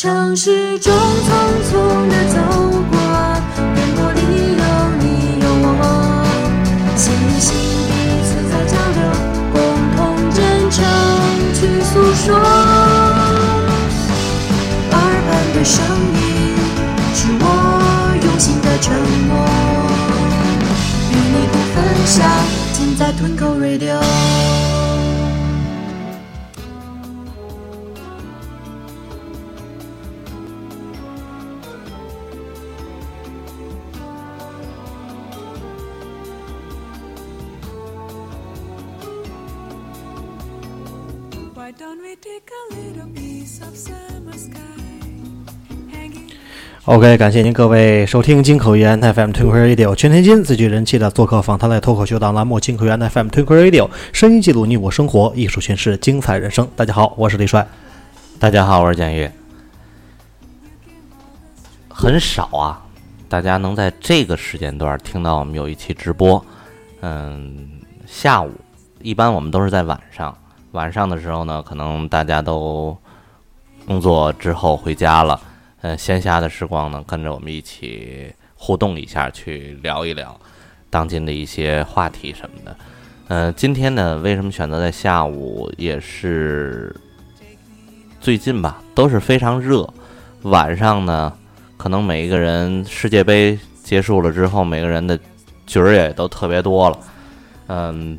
城市中匆匆的走过，烟波里有你有我，心与心彼此在交流，共同真诚去诉说。耳畔的声音是我用心的承诺，与你不分享，尽在吞口 Radio。OK，感谢您各位收听金口源 FM Twinkle Radio 全天津最具人气的做客访谈类脱口秀档栏目金口源 FM Twinkle Radio，声音记录你我生活，艺术诠释精彩人生。大家好，我是李帅。大家好，我是简玉。很少啊，大家能在这个时间段听到我们有一期直播。嗯，下午一般我们都是在晚上，晚上的时候呢，可能大家都工作之后回家了。嗯，闲暇的时光呢，跟着我们一起互动一下，去聊一聊当今的一些话题什么的。嗯，今天呢，为什么选择在下午？也是最近吧，都是非常热。晚上呢，可能每一个人世界杯结束了之后，每个人的局儿也都特别多了。嗯，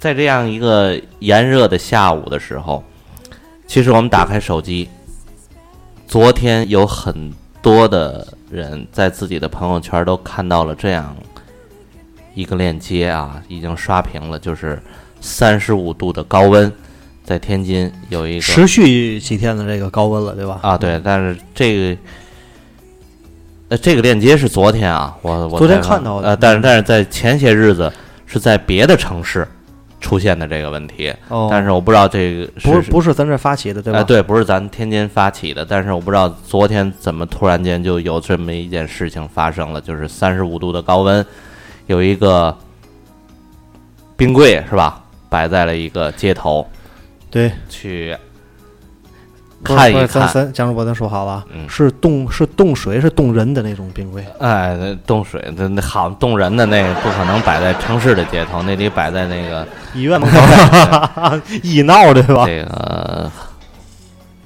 在这样一个炎热的下午的时候，其实我们打开手机，昨天有很多的人在自己的朋友圈都看到了这样一个链接啊，已经刷屏了，就是三十五度的高温，在天津有一个持续几天的这个高温了，对吧？啊，对，但是这个，呃，这个链接是昨天啊，我我昨天看到的呃，但是但是在前些日子是在别的城市出现的这个问题，哦，但是我不知道这个不是是不是咱这发起的，对吧？哎，对，不是咱天津发起的，但是我不知道昨天怎么突然间就有这么一件事情发生了，就是三十五度的高温，有一个冰柜是吧，摆在了一个街头，对，去看一看，咱蒋主播咱说好了，嗯。是冻是冻水是冻人的那种冰柜，哎，那冻水，那那好冻人的那个不可能摆在城市的街头，那得摆在那个医院门口。医闹对吧？这个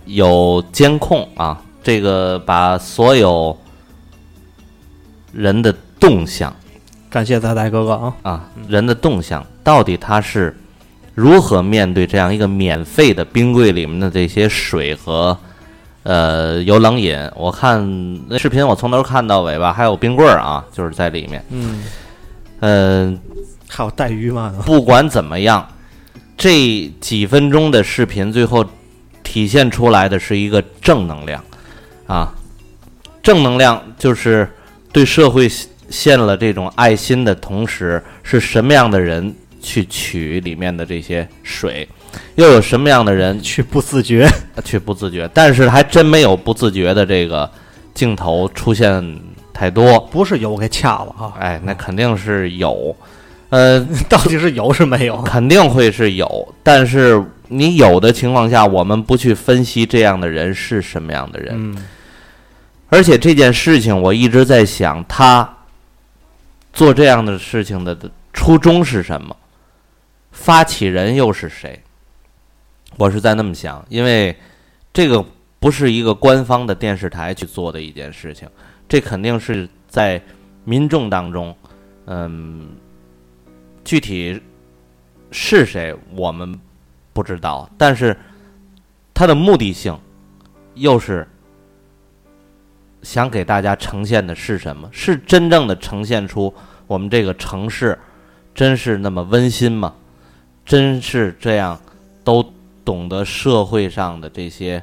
有监控啊，这个把所有人的动向感谢大大哥哥啊，啊，人的动向到底他是如何面对这样一个免费的冰柜里面的这些水和呃有冷饮？我看那视频，我从头看到尾吧，还有冰棍儿啊，就是在里面。嗯，嗯、还有带鱼嘛，不管怎么样，这几分钟的视频最后体现出来的是一个正能量啊，正能量就是对社会献了这种爱心的同时，是什么样的人去取里面的这些水，又有什么样的人去不自觉，去不自觉？但是还真没有不自觉的这个镜头出现太多。不是有给掐了啊，哎，那肯定是有，呃，到底是有是没有？肯定会是有，但是你有的情况下，我们不去分析这样的人是什么样的人，嗯，而且这件事情我一直在想，他做这样的事情的初衷是什么？发起人又是谁？我是在那么想，因为这个不是一个官方的电视台去做的一件事情，这肯定是在民众当中，嗯，具体是谁我们不知道，但是它的目的性又是想给大家呈现的是什么？是真正的呈现出我们这个城市真是那么温馨吗？真是这样都懂得社会上的这些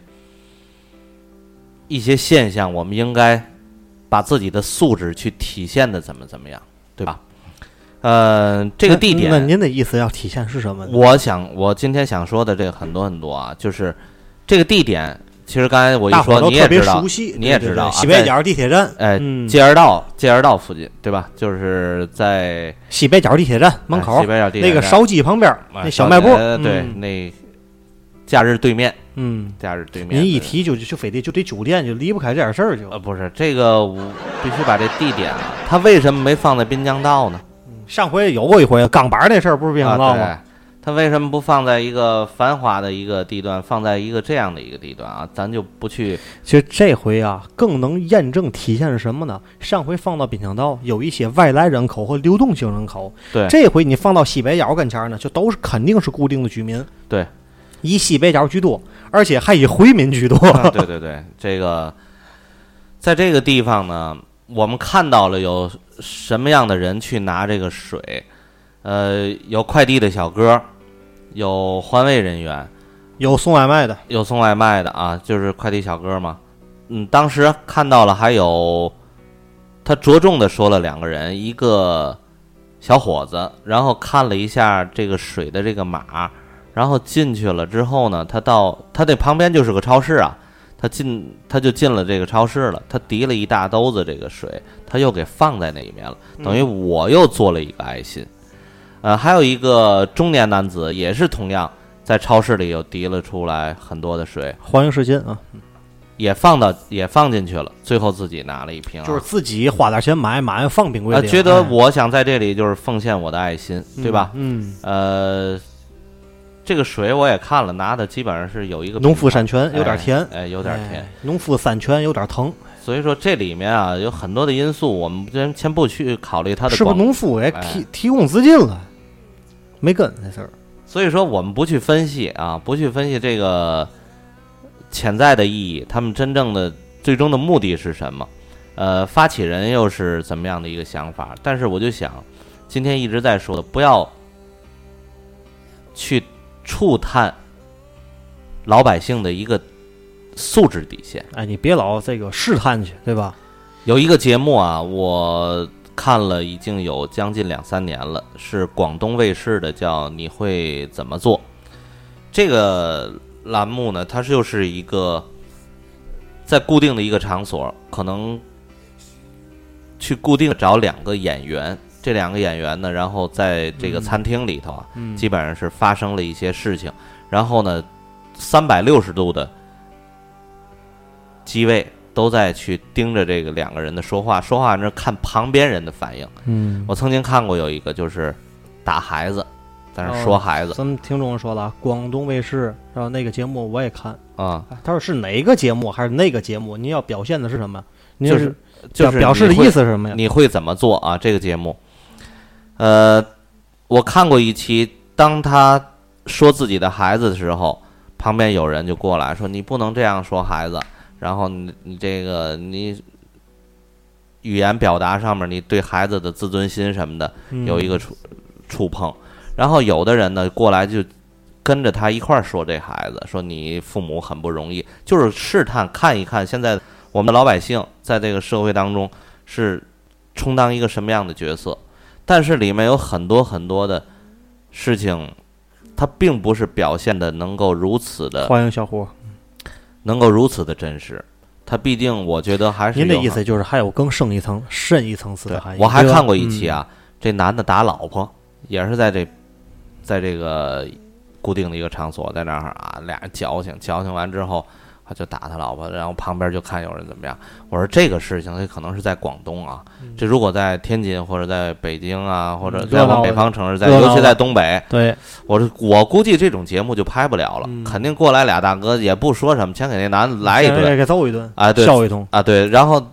一些现象，我们应该把自己的素质去体现的怎么怎么样，对吧？呃，这个地点那点，您的意思要体现是什么呢？我想我今天想说的这个很多很多啊，就是这个地点，其实刚才我一说你也知道熟，悉，你也知道西北角地铁站，哎，嗯界儿道界儿道附近，对吧？就是在西北角地铁站门口哎西北角地铁站那个烧鸡旁边那小卖部对，嗯那假日对面，嗯，假日对面。您一提就就非得就这酒店，就离不开这点事儿就。呃，不是这个，我必须把这地点啊，它为什么没放在滨江道呢？上回有过一回钢板那事儿，不是别想到啊，吗？对，它为什么不放在一个繁华的一个地段，放在一个这样的一个地段啊？咱就不去其实这回啊，更能验证体现是什么呢？上回放到滨江道有一些外来人口和流动性人口，对这回你放到西北角跟前儿呢，就都是肯定是固定的居民，对，以西北角居多，而且还以回民居多。啊对对对，这个在这个地方呢，我们看到了有什么样的人去拿这个水，呃，有快递的小哥，有环卫人员，有送外卖的，有送外卖的啊，就是快递小哥嘛。嗯，当时看到了，还有他着重的说了两个人，一个小伙子，然后看了一下这个水的这个码，然后进去了之后呢，他到他那旁边就是个超市啊，他进他就进了这个超市了，他提了一大兜子这个水，他又给放在那里面了，等于我又做了一个爱心。呃，还有一个中年男子也是同样在超市里又提了出来很多的水，欢迎试金啊，也放到也放进去了，最后自己拿了一瓶、啊，就是自己花点钱买，买完放冰柜啊，里。觉得哎我想在这里就是奉献我的爱心，对吧？嗯，呃，这个水我也看了，拿的基本上是有一个农夫山泉有点甜，哎，哎有点甜。哎农夫山泉有点疼，所以说这里面啊有很多的因素，我们先先不去考虑它的是不是农夫给哎提提供资金了？没跟那事儿。所以说我们不去分析啊，不去分析这个潜在的意义，他们真正的最终的目的是什么？呃，发起人又是怎么样的一个想法？但是我就想，今天一直在说的，不要去触探老百姓的一个素质底线。哎，你别老这个试探去，对吧？有一个节目啊，我看了已经有将近两三年了，是广东卫视的，叫《你会怎么做》。这个栏目呢，它就是一个在固定的一个场所，可能去固定找两个演员，这两个演员呢，然后在这个餐厅里头啊，嗯基本上是发生了一些事情，然后呢，三百六十度的机位都在去盯着这个两个人的说话，说话那看旁边人的反应。嗯，我曾经看过有一个就是打孩子，在那说孩子咱们听众说了啊，广东卫视，然后那个节目我也看。啊、他说是哪个节目还是那个节目？您要表现的是什么？您就是是就是表示的意思是什么呀？你会怎么做啊？这个节目，呃，我看过一期，当他说自己的孩子的时候，旁边有人就过来说：“你不能这样说孩子。”然后你你这个你语言表达上面，你对孩子的自尊心什么的嗯有一个触触碰。然后有的人呢过来就跟着他一块儿说这孩子，说你父母很不容易，就是试探看一看现在我们的老百姓在这个社会当中是充当一个什么样的角色。但是里面有很多很多的事情，他并不是表现的能够如此的欢迎小伙。能够如此的真实。它毕竟我觉得还是您的意思就是还有更胜一层、深一层次的含义。我还看过一期，嗯啊，这男的打老婆，也是在这，在这个固定的一个场所，在那儿啊，俩人矫情，矫情完之后，他就打他老婆，然后旁边就看有人怎么样。我说这个事情，这可能是在广东啊，这如果在天津或者在北京啊，或者在北方城市，在尤其在东北，对，我说我估计这种节目就拍不了了，嗯肯定过来俩大哥也不说什么，先给那男的来一顿给给揍一顿啊，对笑一通。啊，对，然后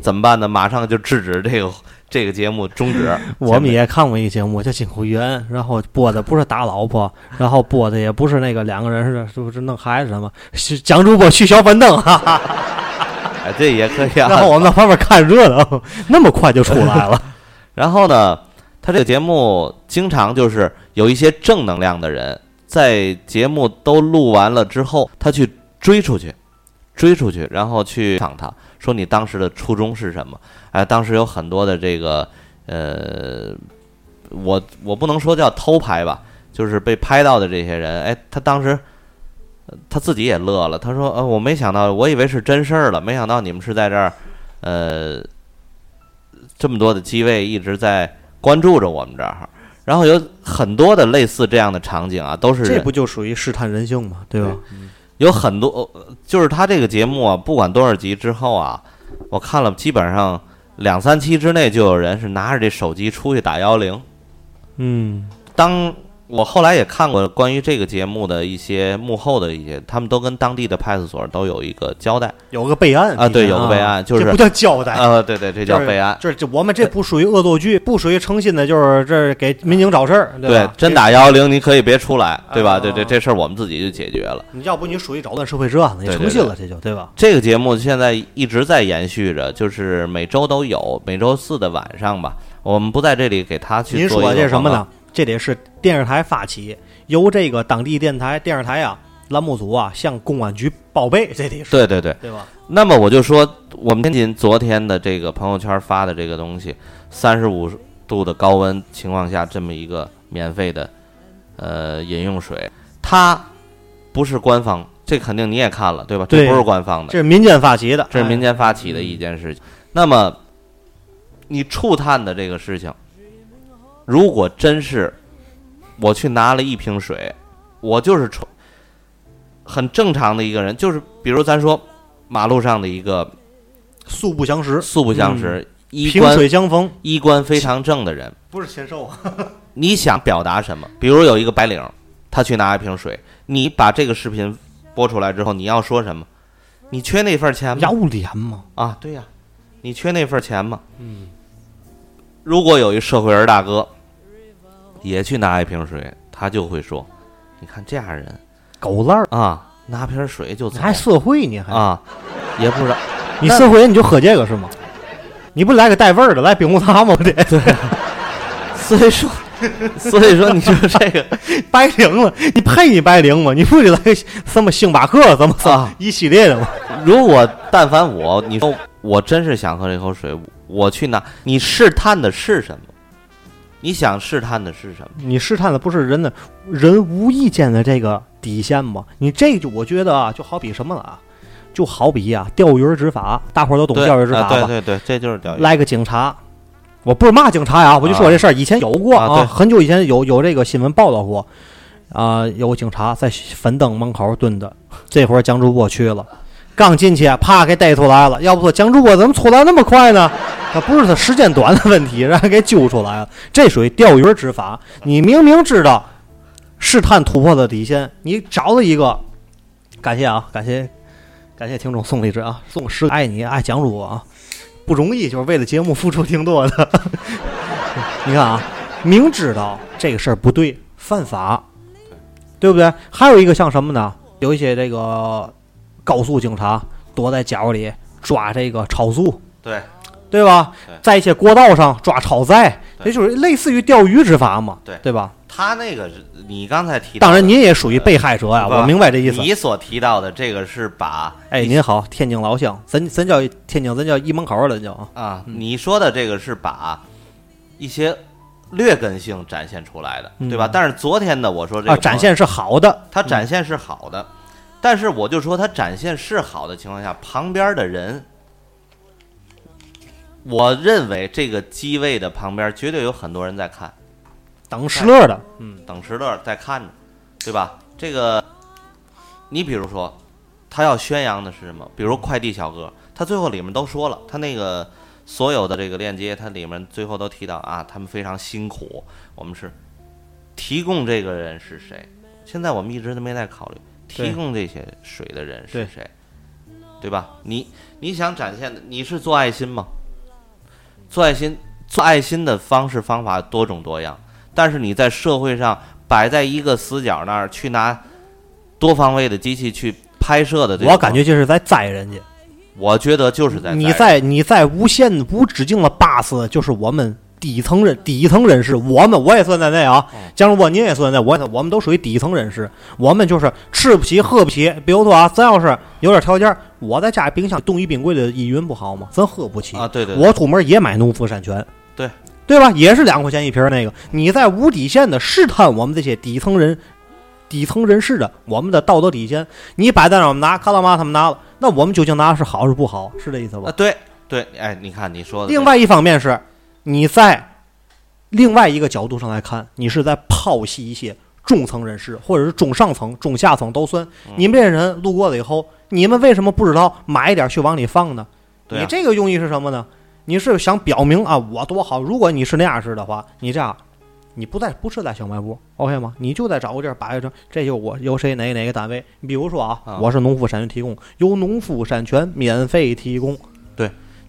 怎么办呢？马上就制止这个这个节目终止。我们也看过一个节目叫《金口源》，然后播的不是打老婆，然后播的也不是那个两个人是是不是弄孩子什么，是蒋主播去小板凳，哈哈。哎，这也可以啊。然后我们在旁边看热闹，那么快就出来了。然后呢，他这个节目经常就是有一些正能量的人，在节目都录完了之后，他去追出去，追出去，然后去访他，说你当时的初衷是什么？哎，当时有很多的这个呃，我我不能说叫偷拍吧，就是被拍到的这些人，哎，他当时。呃他自己也乐了，他说：“呃，我没想到，我以为是真事儿了，没想到你们是在这儿，呃，这么多的机位一直在关注着我们这儿，然后有很多的类似这样的场景啊，都是这不就属于试探人性嘛？对吧？有很多，呃就是他这个节目啊，不管多少集之后啊，我看了基本上两三期之内就有人是拿着这手机出去打幺零。嗯，当我后来也看过关于这个节目的一些幕后的一些，他们都跟当地的派出所都有一个交代有个备案啊，对，有个备案，就是这不叫交代，啊，对对，这叫备案。这这我们这不属于恶作剧，不属于诚心的，就是这是给民警找事儿，对？真打幺幺零，你可以别出来，对吧？啊对对，这事儿我们自己就解决了。你要不你属于扰乱社会治安了，你对对诚信了，这就对吧？这个节目现在一直在延续着，就是每周都有，每周四的晚上吧。我们不在这里给他去您做一个说的这是什么呢？这得是电视台发起，由这个当地电台电视台啊栏目组啊向公安局报备，这得是对对对。对吧？那么我就说，我们天津昨天的这个朋友圈发的这个东西，三十五度的高温情况下，这么一个免费的呃饮用水，它不是官方，这肯定你也看了对吧？这不是官方的这，是民间发起的，这是民哎间发起的一件事情。那么，你触探的这个事情，如果真是我去拿了一瓶水，我就是纯很正常的一个人，就是比如咱说马路上的一个素不相识，素不相识、衣萍冠水相逢，衣冠非常正的人，不是禽兽啊。你想表达什么？比如有一个白领，他去拿一瓶水，你把这个视频播出来之后，你要说什么？你缺那份钱吗？要脸吗？啊，对呀、你缺那份钱吗？嗯。如果有一社会人大哥也去拿一瓶水，他就会说：“你看这样人狗烂儿，啊，拿瓶水就走还社会呢？还啊，也不知道。你社会人你就喝这个是吗？你不来个带味儿的，来冰红茶吗？我得 所以说，所以说，你说这个 白领了，你配你白领吗？你不得来个什么星巴克怎么怎么啊一系列的吗？如果但凡我，你说我真是想喝这口水，我去拿，你试探的是什么？你想试探的是什么？你试探的不是人的人无意间的这个底线吗？你这就我觉得啊，就好比什么了啊？就好比啊、钓鱼执法，大伙儿都懂钓鱼执法啊吧？对对对，这就是钓鱼。来个警察，我不是骂警察呀，我就说这事儿，以前有过啊对很久以前有有这个新闻报道过，啊、有个警察在粉灯门口蹲着，这会儿蒋主播去了，刚进去，啪给逮出来了。要不说蒋主播怎么出来那么快呢？他不是他时间短的问题，让人给揪出来了，这属于钓鱼执法。你明明知道试探突破的底线，你找了一个，感谢啊，感谢感谢听众送荔枝啊，送十爱你爱蒋主播啊。不容易，就是为了节目付出挺多的。你看啊，明知道这个事儿不对，犯法，对不对？还有一个像什么呢？有一些这个高速警察躲在角里抓这个超速，对对吧对？在一些国道上抓超载，对这就是类似于钓鱼执法嘛，对对吧？他那个是你刚才提到，当然，您也属于被害者呀，不我明白这意思。你所提到的这个是把哎，您好，天津老乡，咱咱叫天津，咱叫一门口的叫啊。啊，你说的这个是把一些劣根性展现出来的，对吧？嗯但是昨天的，我说这个啊，展现是好的，它展现是好的，但是我就说他展现是好的情况下，旁边的人，我认为这个机位的旁边绝对有很多人在看，等石乐的，嗯，等石乐在看着，对吧？这个，你比如说，他要宣扬的是什么？比如快递小哥，他最后里面都说了，他那个所有的这个链接，它里面最后都提到啊，他们非常辛苦。我们是提供这个人是谁？现在我们一直都没在考虑对提供这些水的人是谁，对吧？你你想展现的，你是做爱心吗？做爱心，做爱心的方式方法多种多样，但是你在社会上摆在一个死角那儿去拿多方位的机器去拍摄的这，我感觉就是在宰人家。我觉得就是在你在在你在无限无止境的 bus，，就是我们底层人底层人士，我们我也算在内啊。江如我您也算在内，我也我们都属于底层人士。我们就是吃不起喝不起。比如说啊，咱要是有点条件，我在家冰箱冻一冰柜的依云不好吗？咱喝不起啊，对对对我出门也买农夫山泉，对对吧？也是两块钱一瓶那个。你在无底线的试探我们这些底层人、底层人士的我们的道德底线，你摆在那儿我们拿，看到吗？他们拿了，那我们究竟拿的是好是不好？是这意思吧啊，？对对，哎，你看你说的，另外一方面是，你在另外一个角度上来看，你是在剖析一些中层人士，或者是中上层、中下层都算。嗯你们这些人路过了以后，你们为什么不知道买一点去往里放呢？啊你这个用意是什么呢？你是想表明啊，我多好。如果你是那样式的话，你这样，你不在不是在小卖部，OK 吗？你就在找个地儿摆着，这就我由谁哪哪个单位。你比如说啊，啊我是农夫山泉提供，由农夫山泉免费提供，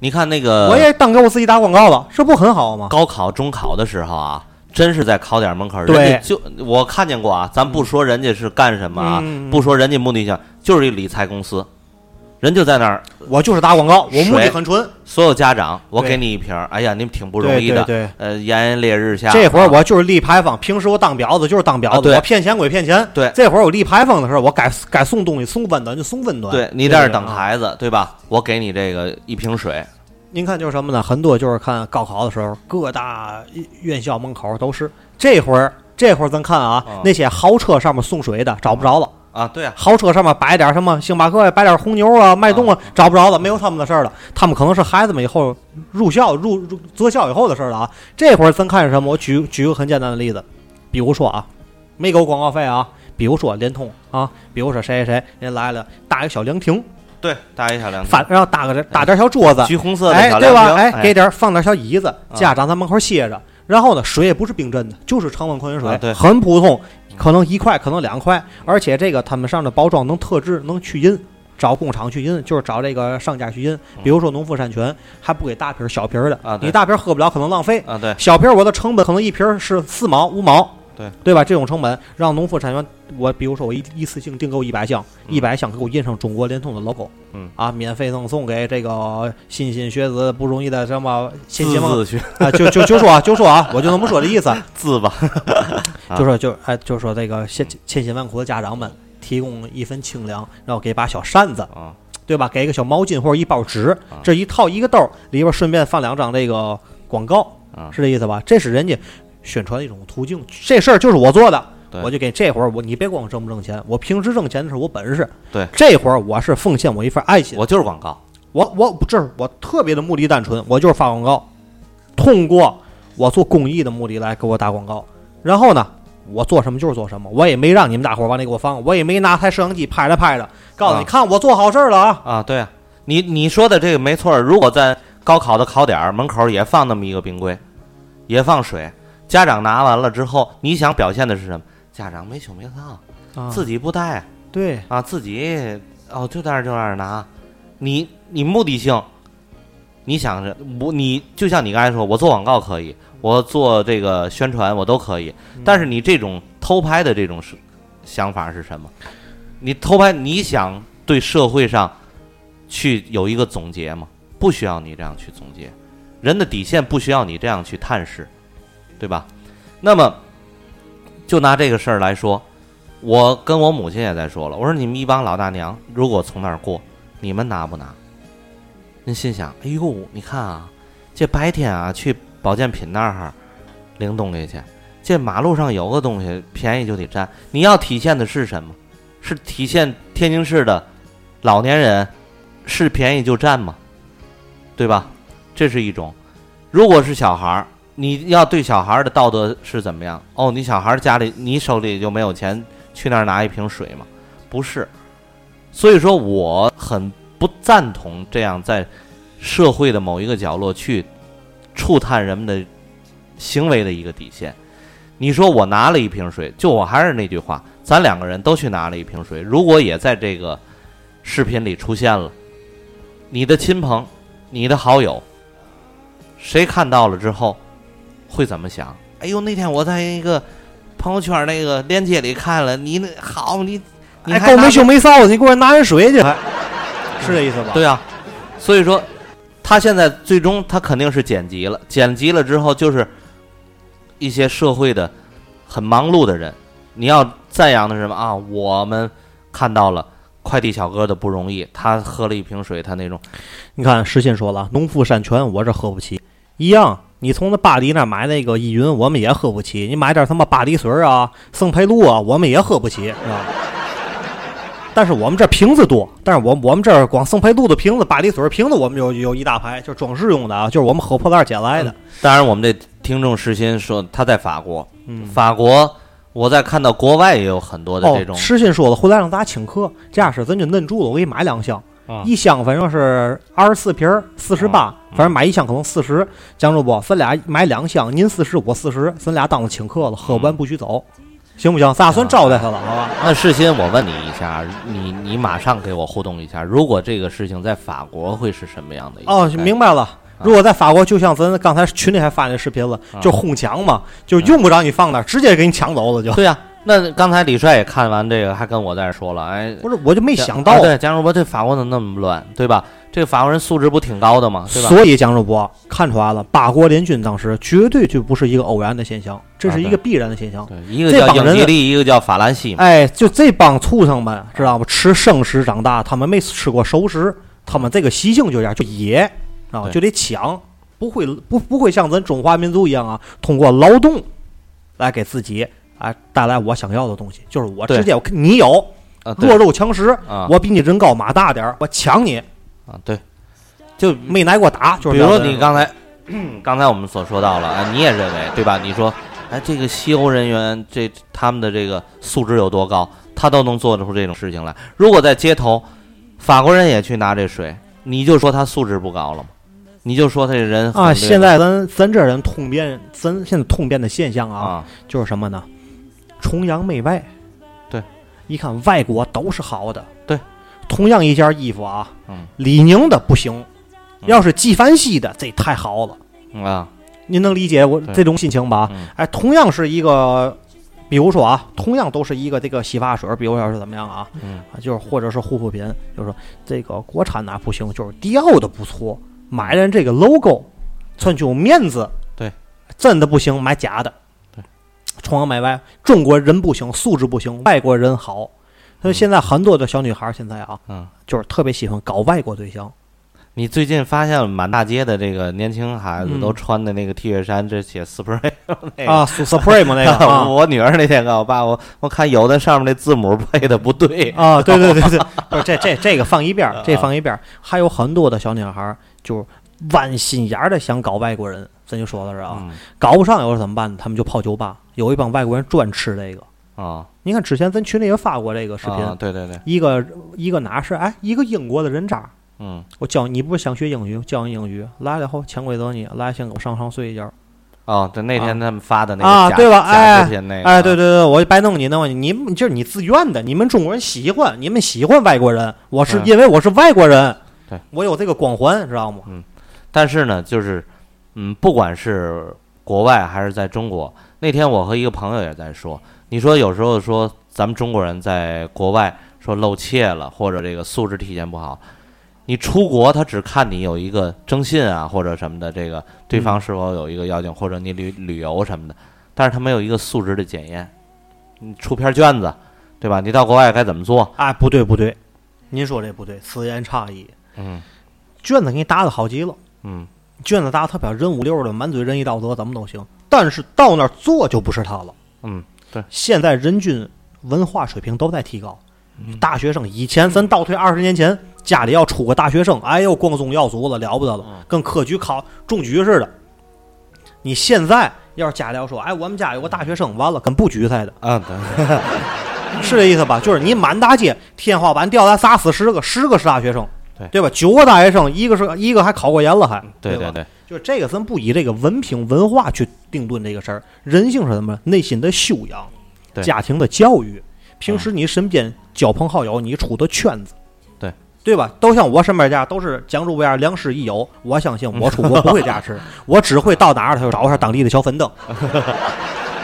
你看那个我也当给我自己打广告了，这不很好吗？高考、中考的时候啊，真是在考点门口，对人家就我看见过啊，咱不说人家是干什么啊，嗯不说人家目的性，就是一理财公司，人就在那儿，我就是打广告，我目的很纯。所有家长，我给你一瓶儿，哎呀，你们挺不容易的，对对对，呃，炎炎烈日下，这会儿啊我就是立牌坊，平时我当婊子就是当婊子，我骗钱归骗钱。对这会儿我立牌坊的时候，我该该送东西送温暖就送温暖。对你在这儿等啊孩子，对吧？我给你这个一瓶水，您看就是什么呢？很多就是看高考的时候，各大院校门口都是。这会儿这会儿咱看啊，啊那些豪车上面送水的找不着了，啊，对啊，豪车上面摆点什么星巴克呀，摆点红牛啊、脉动啊，找不着了，没有他们的事儿了。他们可能是孩子们以后入校入入择校以后的事儿了啊。这会儿咱看是什么？我举举个很简单的例子，比如说啊，没给我广告费啊，比如说联通啊，比如说谁谁谁人来了，搭一个小凉亭，对，搭一小凉亭翻然后搭个这搭点小桌子，橘红色的哎，对吧？哎，给点放点小椅子，啊家长在门口歇着。然后呢，水也不是冰镇的，就是常温矿泉水，啊对很普通，可能一块，可能两块，而且这个他们上的包装能特制，能去印。找工厂去印，就是找这个商家去印。比如说农夫山泉，还不给大瓶小瓶的，你大瓶喝不了，可能浪费。啊，对，小瓶我的成本可能一瓶是四毛五毛，对对吧？这种成本让农副产权，我比如说我一一次性订购一百箱，嗯一百箱给我印上中国联通的 logo，嗯啊，免费赠送给这个莘莘学子不容易的什么新字新梦字学啊，就就就说啊，就说啊，我就那么说的意思，字吧，啊就说就哎，就说这个千千辛万苦的家长们提供一份清凉，然后给把小扇子，啊，对吧？给一个小毛巾或者一包纸啊，这一套一个兜儿里边顺便放两张这个广告，啊是这意思吧？这是人家宣传的一种途径，这事儿就是我做的。我就给这会儿我，你别管我挣不挣钱，我平时挣钱的是我本事。对这会儿我是奉献我一份爱心。我就是广告，我我这是我特别的目的单纯，我就是发广告，通过我做公益的目的来给我打广告。然后呢，我做什么就是做什么，我也没让你们大伙儿往里给我放，我也没拿台摄像机拍着拍着，告诉你啊看我做好事儿了啊。啊，对啊，你你说的这个没错儿。如果在高考的考点儿门口也放那么一个冰柜，也放水，家长拿完了之后，你想表现的是什么？家长没羞没臊，啊。自己不带。对。啊，自己哦就在那儿就在那儿拿，你你目的性，你想着我你就像你刚才说，我做广告可以，我做这个宣传我都可以，但是你这种偷拍的这种是想法是什么？你偷拍，你想对社会上去有一个总结吗？不需要你这样去总结，人的底线不需要你这样去探视，对吧？那么就拿这个事儿来说，我跟我母亲也在说了，我说你们一帮老大娘，如果从那儿过，你们拿不拿？您心想，哎呦，你看啊，这白天啊去保健品那儿领东西去，这马路上有个东西便宜就得占。你要体现的是什么？是体现天津市的老年人是便宜就占吗？对吧？这是一种。如果是小孩儿，你要对小孩的道德是怎么样？哦，你小孩家里你手里就没有钱去那儿拿一瓶水吗？不是，所以说我很不赞同这样在社会的某一个角落去触探人们的行为的一个底线。你说我拿了一瓶水，就我还是那句话，咱两个人都去拿了一瓶水，如果也在这个视频里出现了，你的亲朋、你的好友，谁看到了之后会怎么想？哎呦，那天我在一个朋友圈那个链接里看了，你那好，你你哎，够没羞没臊的，你给我拿人水去，还是这意思吧？对啊，所以说他现在最终他肯定是剪辑了，剪辑了之后就是一些社会的很忙碌的人，你要赞扬的是什么啊？我们看到了快递小哥的不容易，他喝了一瓶水，他那种你看，石信说了，农夫山泉我这喝不起，一样。你从那巴黎那买那个依云，我们也喝不起。你买点他妈巴黎水啊、圣培露啊，我们也喝不起，是吧？但是我们这瓶子多，但是我我们这儿光圣培露的瓶子、巴黎水瓶子，我们有有一大排，就是装饰用的啊，就是我们喝破烂捡来的。当然，我们这听众石鑫说他在法国，嗯法国我在看到国外也有很多的这种哦，石鑫说了，回来让咱请客，这样式咱就摁住了，我给你买两箱，啊一箱反正是二十四瓶儿，四十八，嗯反正买一箱可能四十。江主播，咱俩买两箱，您四十，我四十，咱俩当着请客了，喝完不许走，行不行？咱俩算招待他了，好吧？那世鑫，我问你一下，你你马上给我互动一下，如果这个事情在法国会是什么样的一个哦，概明白了。如果在法国，就像咱刚才群里还发那视频了，啊就哄抢嘛，就用不着你放那儿，直接给你抢走了就。对呀、那刚才李帅也看完这个，还跟我在这说了，哎，不是，我就没想到啊，对，蒋主播这法国怎么那么乱，对吧？这个法国人素质不挺高的吗？对吧？所以蒋主播看出来了，八国联军当时绝对就不是一个偶然的现象，这是一个必然的现象。对，一个叫英吉利，一个叫法兰西嘛。哎，就这帮畜生们，知道吗？吃生食长大，他们没吃过熟食，他们这个习性就这样，就野啊，对就得抢，不会不不会像咱中华民族一样啊，通过劳动来给自己啊带来我想要的东西，就是我直接我你有弱肉强食，啊我比你人高马大点儿，我抢你，啊，对，就没挨过打，就是比如说你刚才，刚才我们所说到了，啊，你也认为对吧？你说，哎，这个西欧人员这他们的这个素质有多高，他都能做出这种事情来。如果在街头，法国人也去拿这水，你就说他素质不高了吗？你就说他这人啊，现在咱咱这人通变，咱现在通变的现象啊，啊，就是什么呢？崇洋媚外。对，一看外国都是好的。对，同样一件衣服啊，嗯李宁的不行，嗯要是纪梵希的，这太好了。嗯啊，您能理解我这种心情吧？嗯哎，同样是一个，比如说啊，同样都是一个这个洗发水，比如说是怎么样啊？嗯啊，就是或者是护肤品，就是说这个国产的不行，就是迪奥的不错，买人这个 logo，算就有面子。对，真的不行，买假的。对，崇洋媚外，中国人不行，素质不行，外国人好。所以现在很多的小女孩现在啊，嗯。就是特别喜欢搞外国对象。你最近发现满大街的这个年轻孩子嗯都穿的那个 T 恤衫，这写 Supreme 那个啊，Su-，Supreme 那个 啊我女儿那天告诉我爸，我我看有的上面那字母配的不对，啊，对对对对，不是这这这个放一边 这放一边儿。还有很多的小女孩就是弯心眼儿的想搞外国人，咱就说到这儿啊，嗯。搞不上有时候怎么办呢？他们就泡酒吧，有一帮外国人专吃这个。啊。你看之前咱群里也发过这个视频，啊，对对对，一个一个哪是哎，一个英国的人渣。嗯。我教你不是想学英语，教你英语。来了以后潜规则你来先给我上床睡一觉。哦，对，那天他们发的那个假啊对吧？假哎那个，哎，对对对，我白弄你弄你，你们就是你自愿的，你们中国人喜欢，你们喜欢外国人，我是嗯。因为我是外国人，对。我有这个光环，知道吗？但是呢，就是嗯，不管是国外还是在中国，那天我和一个朋友也在说，你说有时候说咱们中国人在国外说露怯了，或者这个素质体现不好，你出国他只看你有一个征信啊或者什么的，这个对方是否有一个要求，或者你旅旅游什么的，但是他没有一个素质的检验，你出篇卷子，对吧？你到国外该怎么做？哎，不对不对，您说这不对，此言差矣。嗯卷子给你答的好极了，嗯卷子答得特别人五六的，满嘴仁义道德，怎么都行。但是到那儿做就不是他了。嗯，对，现在人均文化水平都在提高。嗯大学生以前咱倒退二十年前，家里要出个大学生，哎呦，光宗耀祖了，了不得了，嗯跟科举考中举似的。你现在要是家里要说，哎，我们家有个大学生，完了跟不举似的。啊对。是这意思吧？就是你满大街天花板掉下仨死十个，十个是大学生，对对吧？九个大学生，一个是一个还考过研了还，吧对对对，就是这个，咱不以这个文凭文化去定论这个事儿，人性是什么？内心的修养，对家庭的教育，平时你身边交朋好友，你处的圈子，对对吧？都像我身边这样，都是讲究这样良师益友。我相信我出国不会这样吃，我只会到哪儿他就找一下当地的小粉 灯，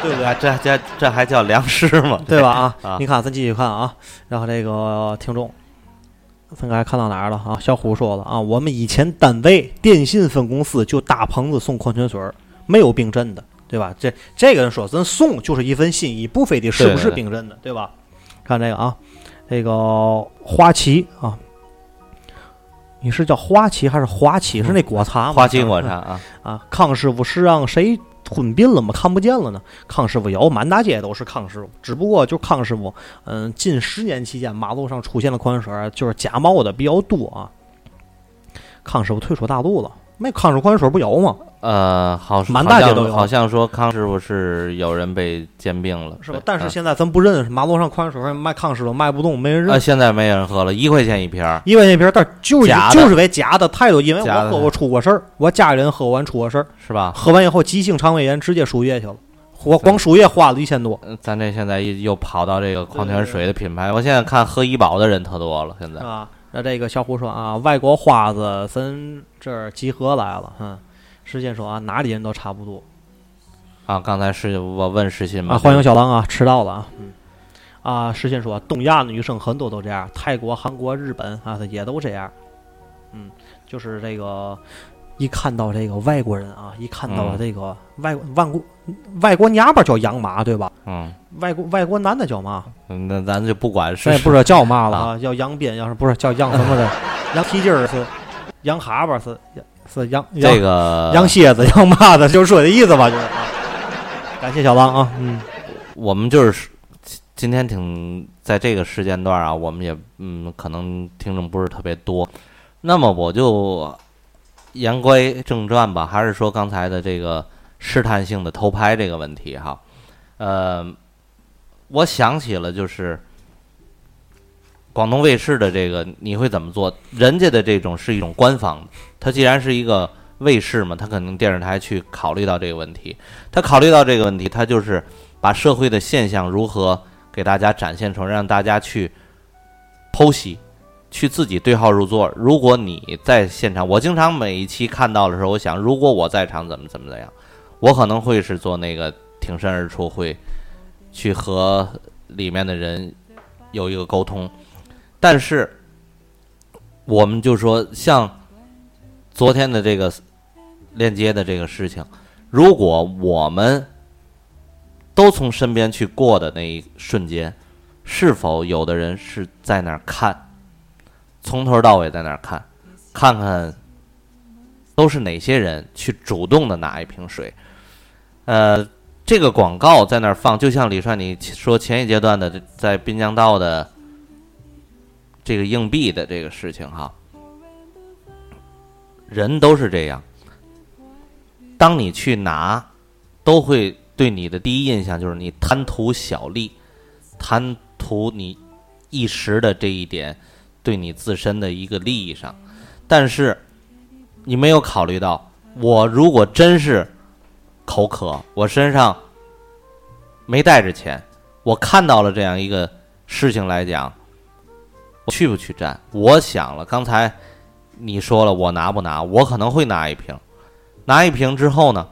对不对？啊，这这这还叫良师吗？对吧？啊，啊你看，咱继续看啊。然后这个听众，咱该看到哪儿了啊？小虎说了啊，我们以前单位电信分公司就大棚子送矿泉水儿，没有冰镇的，对吧？这这个人说，咱送就是一份心意，不非得是不是冰镇的，对吧？看这个啊，这个花旗啊。你是叫花旗还是花旗？是那果茶吗？花旗果茶啊，啊，康师傅是让谁吞并了吗？看不见了呢。康师傅有，满大街都是康师傅，只不过就康师傅，嗯，近十年期间，马路上出现的矿泉水就是假冒的比较多啊。康师傅退出大陆了，没康师傅矿泉水不有吗？呃，好，满大街都有好像说康师傅是有人被兼并了，是吧但是嗯现在咱不认识，马路上矿泉水卖康师傅卖不动，没人认啊，。现在没人喝了，一块钱一瓶儿。一块钱一瓶儿，但就是假就是为假的太多，因为我喝过出过事儿，我家里人喝完出过事儿，是吧？喝完以后急性肠胃炎，直接输液去了，我光输液花了一千多。嗯咱这现在又又跑到这个矿泉水的品牌，我现在看喝怡宝的人特多了，现在啊，那这个小虎说啊，外国花子咱这儿集合来了，嗯，石鑫说啊，哪里人都差不多啊，刚才是我问石鑫嘛，啊，欢迎小狼啊，迟到了啊，嗯，啊，石鑫说东亚的女生很多都这样，泰国、韩国、日本啊，也都这样，嗯，就是这个一看到这个外国人啊，一看到这个外国外国外国娘们儿叫洋马对吧？嗯，外国外国男的叫嘛？嗯那咱就不管是咱也不知道叫嘛了啊啊，叫洋鞭，要是不是叫洋什么的，洋皮筋儿是洋哈巴是是洋洋这个洋蝎子、洋麻子，就是说这意思吧，就是。啊感谢小王啊，嗯，我们就是今天挺在这个时间段啊，我们也嗯，可能听众不是特别多，那么我就言归正传吧，还是说刚才的这个试探性的偷拍这个问题哈，呃，我想起了就是广东卫视的这个你会怎么做？人家的这种是一种官方，它既然是一个卫视嘛，它肯定电视台去考虑到这个问题。他考虑到这个问题，他就是把社会的现象如何给大家展现出来，让大家去剖析，去自己对号入座。如果你在现场，我经常每一期看到的时候，我想，如果我在场，怎么怎么怎么样，我可能会是做那个挺身而出，会去和里面的人有一个沟通。但是，我们就说像昨天的这个链接的这个事情。如果我们都从身边去过的那一瞬间，是否有的人是在那儿看，从头到尾在那儿看，看看都是哪些人去主动的拿一瓶水？呃，这个广告在那儿放，就像李帅你说前一阶段的在滨江道的这个硬币的这个事情哈，人都是这样。当你去拿，都会对你的第一印象就是你贪图小利，贪图你一时的这一点对你自身的一个利益上，但是你没有考虑到，我如果真是口渴，我身上没带着钱，我看到了这样一个事情来讲，我去不去占？我想了，刚才你说了，我拿不拿？我可能会拿一瓶。拿一瓶之后呢，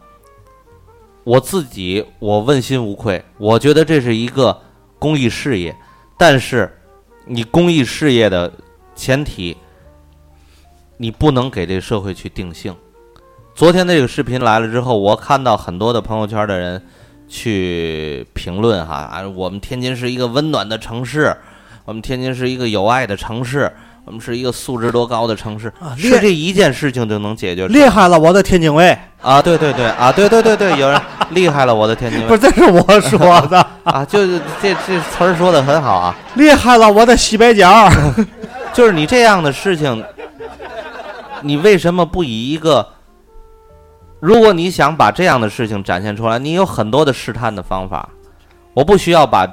我自己我问心无愧，我觉得这是一个公益事业，但是你公益事业的前提，你不能给这社会去定性。昨天这个视频来了之后，我看到很多的朋友圈的人去评论哈啊，我们天津是一个温暖的城市，我们天津是一个有爱的城市，我们是一个素质多高的城市，啊是这一件事情就能解决厉害了，我的天津卫，啊？对对对啊，对对对对，有人 厉害了，我的天津不是，这是我说的，啊，就是这这词儿说的很好啊，厉害了，我的西北角，就是你这样的事情，你为什么不以一个？如果你想把这样的事情展现出来，你有很多的试探的方法。我不需要把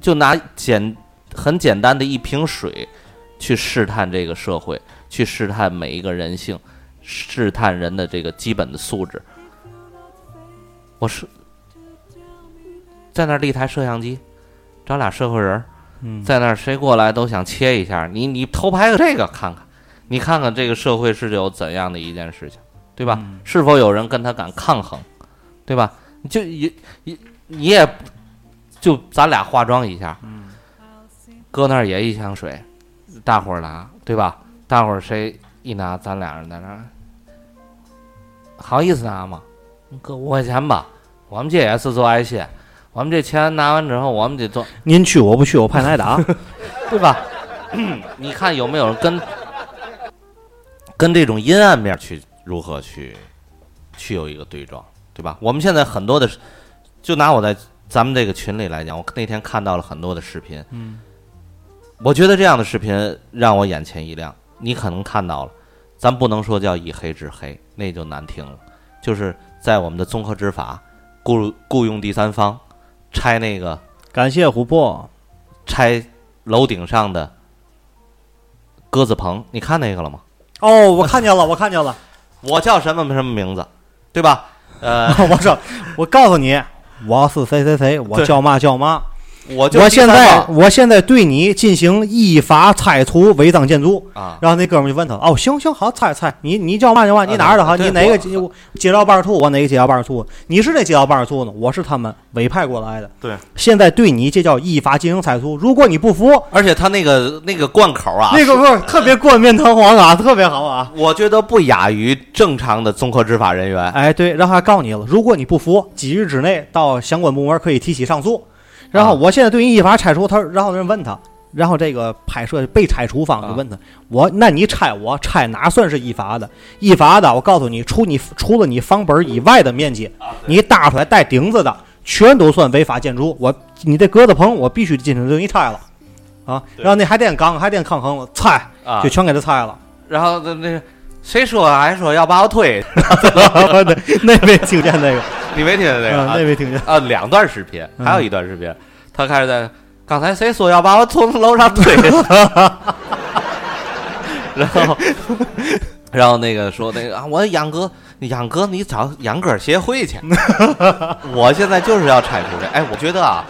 就拿简很简单的一瓶水去试探这个社会，去试探每一个人性，试探人的这个基本的素质。我是在那儿立台摄像机，找俩社会人儿，嗯在那儿谁过来都想切一下，你你偷拍个这个看看，你看看这个社会是有怎样的一件事情，对吧？嗯是否有人跟他敢抗衡，对吧？就也也你也就咱俩化妆一下，搁那儿也一箱水，大伙儿拿，对吧？大伙儿谁一拿，咱俩人在那儿，好意思拿吗？你搁五块钱吧，我们这也是做爱心，我们这钱拿完之后，我们得做。您去我不去，我派挨打。对吧？你看有没有人跟跟这种阴暗面去如何去去有一个对撞，对吧？我们现在很多的，就拿我在咱们这个群里来讲，我那天看到了很多的视频，嗯，我觉得这样的视频让我眼前一亮。你可能看到了，咱不能说叫以黑治黑，那就难听了。就是在我们的综合执法雇雇佣第三方拆那个感谢琥珀，拆楼顶上的鸽子棚，你看那个了吗？哦，我看见了，我看见了。我叫什么什么名字，对吧？呃，我说，我告诉你，我是谁谁谁，我叫嘛叫嘛。我就我现在我现在对你进行依法拆除违章建筑。啊，然后那哥们儿就问他：“哦，行行好，拆拆，你你叫嘛叫嘛？你哪儿的哈？对你哪个街街道办事处？我哪个街道办事处？你是那街道办事处呢？我是他们委派过来的。对，现在对你这叫依法进行拆除。如果你不服，而且他那个那个贯口啊，那个歌特别冠冕堂皇啊，特别好啊。我觉得不亚于正常的综合执法人员。哎，对，然后还告诉你了，如果你不服，几日之内到相关部门可以提起上诉。然后啊我现在对你依法拆除，他然后人问他，然后这个拍摄被拆除方就问他，我那你拆我拆哪算是依法的？依法的，我告诉你，除你除了你房本以外的面积，你搭出来带顶子的，全都算违法建筑。我你这鸽子棚，我必须进去就给你拆了。啊，然后那海淀港、海淀抗衡了，拆啊就，全给他拆了。然后那那个谁说还说要把我推，对，那没听见那个，你没听见那个？那没听见。啊，两段视频，嗯还有一段视频，他开始在刚才谁说要把我从楼上推？然后，然后那个说那个啊，我杨哥，杨哥你找杨哥协会去。我现在就是要拆除这。哎，我觉得啊，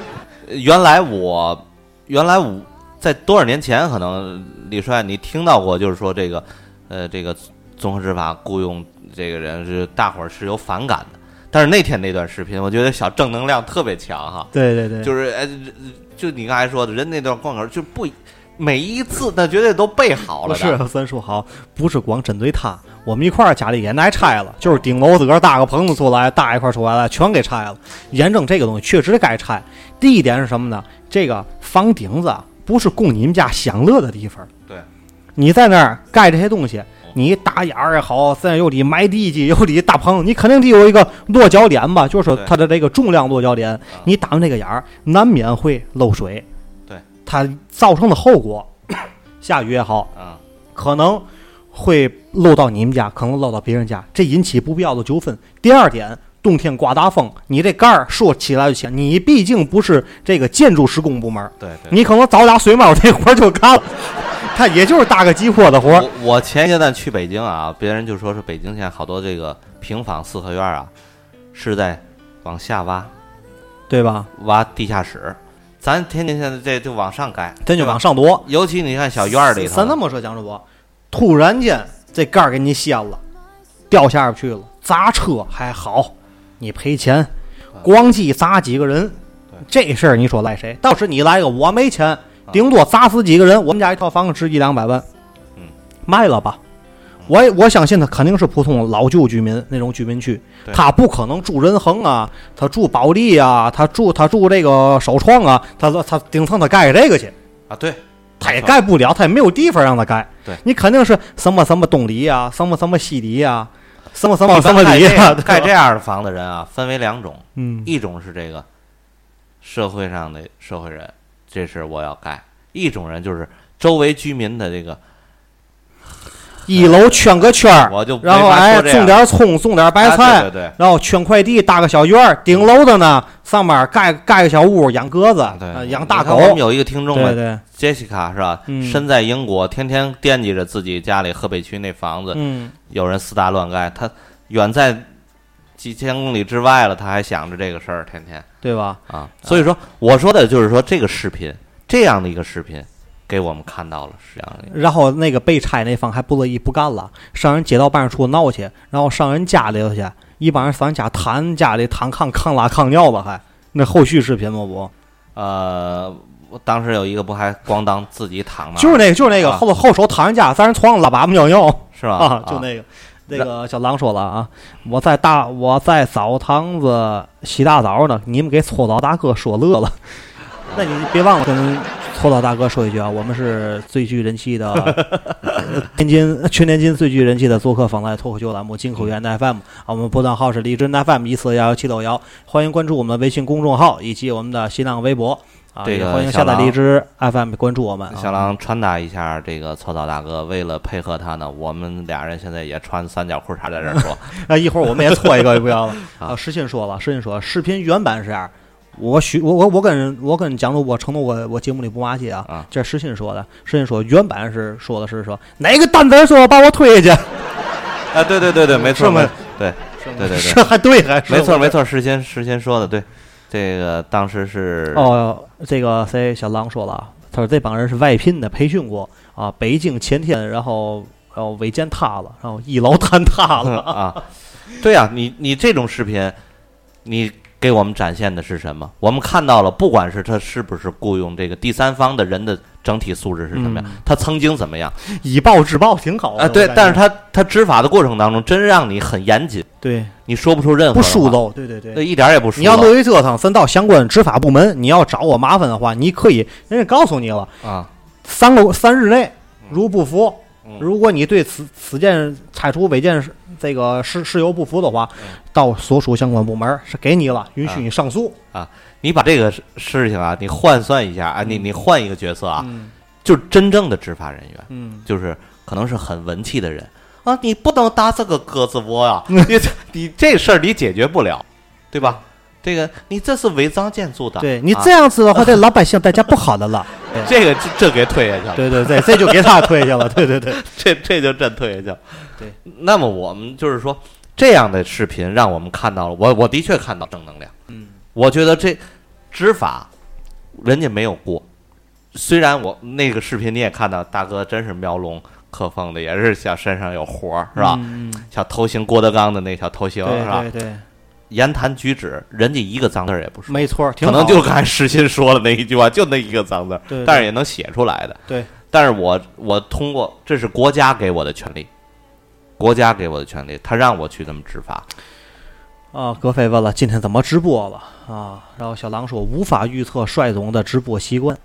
原来我原来我在多少年前，可能李帅你听到过，就是说这个呃这个综合执法雇佣这个人是大伙儿是有反感的。但是那天那段视频，我觉得小正能量特别强哈，对对对，就是哎，就你刚才说的，人那段贯口就不每一次那绝对都备好了。是三叔好，不是光针对他，我们一块儿家里也挨拆了，就是顶楼自个儿搭个棚子出来，搭一块儿出来了，全给拆了。验证这个东西确实该拆。第一点是什么呢？这个房顶子啊不是供你们家享乐的地方。对，你在那儿盖这些东西，你打眼儿也好，现在又得埋地基，又得大棚，你肯定得有一个落脚点吧，就是说它的这个重量落脚点，你打完这个眼儿，难免会漏水。对，它造成的后果，下雨也好，啊，可能会漏到你们家，可能漏到别人家，这引起不必要的纠纷。第二点，冬天刮大风，你这盖儿说起来就起，你毕竟不是这个建筑施工部门，对对。你可能找俩水猫这活儿就干了，他也就是搭个几坡的活儿。我我前阶段去北京啊，别人就说是北京现在好多这个平房四合院啊，是在往下挖对吧？挖地下室，咱天津现在这就往上盖，咱就往上挪。尤其你看小院儿里头，咱这么说，蒋主播，突然间这盖儿给你掀了，掉下边去了，砸车还好，你赔钱，咣叽砸几个人，这事儿你说赖谁？到时你来个我没钱，顶多砸死几个人，我们家一套房子值一两百万，嗯，卖了吧。我我相信他肯定是普通老旧居民那种居民区，他不可能住仁恒啊，他住保利啊，他住他住这个首创啊，他他顶层他盖这个去，啊，对，他也盖不了，他也没有地方让他盖。对你肯定是什么什么东里啊，什么什么西里啊，什么什么什么里呀，这样对吧盖这样的房的人啊，分为两种，嗯，一种是这个社会上的社会人，这是我要盖；一种人就是周围居民的这个，一楼圈个圈儿，我就然后哎种点葱，种点白啊菜，对对。对然后圈块地，搭个小院儿，顶楼的呢上面盖盖个小屋，养鸽子，对呃，养大狗我，们有一个听众嘛对对，，Jessica 是吧？嗯。身在英国，天天惦记着自己家里河北区那房子，嗯，有人私搭乱盖，他远在几千公里之外了，他还想着这个事儿，天天对吧？啊。所以说，我说的就是说，这个视频这样的一个视频，给我们看到了是这样的。然后那个被拆那方还不乐意，不干了，上人街道办事处闹去，然后上人家里头去，一帮人上人家谈家里谈炕炕拉炕尿了，还那后续视频吗？不，呃，我当时有一个不还咣当自己躺那，就是那个，就是那个啊后后手躺人家，在人床上拉粑粑尿尿是吧？啊，就那个。那个小狼说了啊，我在大我在澡堂子洗大澡呢，你们给搓澡大哥说乐了。那你别忘了跟搓澡大哥说一句啊，我们是最具人气的呃 天津全天津最具人气的做客访谈脱口秀栏目金口源的 FM 啊，我们播放号是荔枝 FM 一四幺幺七六幺，欢迎关注我们的微信公众号以及我们的新浪微博啊，这个欢迎下载荔枝 FM 关注我们。啊小狼传达一下这个搓澡大哥，为了配合他呢，我们俩人现在也穿三角裤衩在这儿说，那，一会儿我们也搓一个，不要了。啊 啊，实心说了，实心说，视频原版是这样。我许我我我跟我跟蒋主我承诺我我节目里不骂街啊，啊这是实心说的。实心说原版是说的是说哪个蛋子说把我推下去，啊，对对对对，没错，没对对对对这还对还是没错没错，事先事先说的对，这个当时是哦，这个谁小狼说了啊，他说这帮人是外聘的，培训过啊，北京前天然后然后违建塌了，然后一楼坍塌了 啊，对啊，你你这种视频，你给我们展现的是什么？我们看到了，不管是他是不是雇佣这个第三方的人的整体素质是什么样，嗯他曾经怎么样以暴制暴挺好的啊？对但是他他执法的过程当中，真让你很严谨，对。你说不出任何，不疏漏，对对对。那，。一点儿也不疏你要漏乐于折腾，咱到相关执法部门，你要找我麻烦的话，你可以，人家告诉你了，啊，三个三日内如不服，嗯。如果你对此此件拆除违建这个事事由不服的话，到所属相关部门是给你了，允许你上诉。啊。你把这个事事情啊，你换算一下啊，你你换一个角色啊，嗯。就是真正的执法人员，嗯，就是可能是很文气的人啊，你不能搭这个鸽子窝啊、你你这事儿你解决不了，对吧？这个你这是违章建筑的，啊对你这样子的话，对老百姓大家不好的了。这个这这给退下去了，对对对，这就给他退下了。对对对，这这就真退下去了。对，那么我们就是说，这样的视频让我们看到了，我我的确看到正能量。嗯，我觉得这执法人家没有过，虽然我那个视频你也看到，大哥真是苗龙刻凤的，也是像身上有活儿，是吧？嗯，像头型郭德纲的那小头型，是吧对？对对，言谈举止，人家一个脏字儿也不说，没错，挺可能就刚才石鑫说的那一句话，就那一个脏字但是也能写出来的。对，但是我我通过这是国家给我的权利，国家给我的权利，他让我去这么执法。啊，葛飞问了今天怎么直播了啊？然后小狼说无法预测帅总的直播习惯，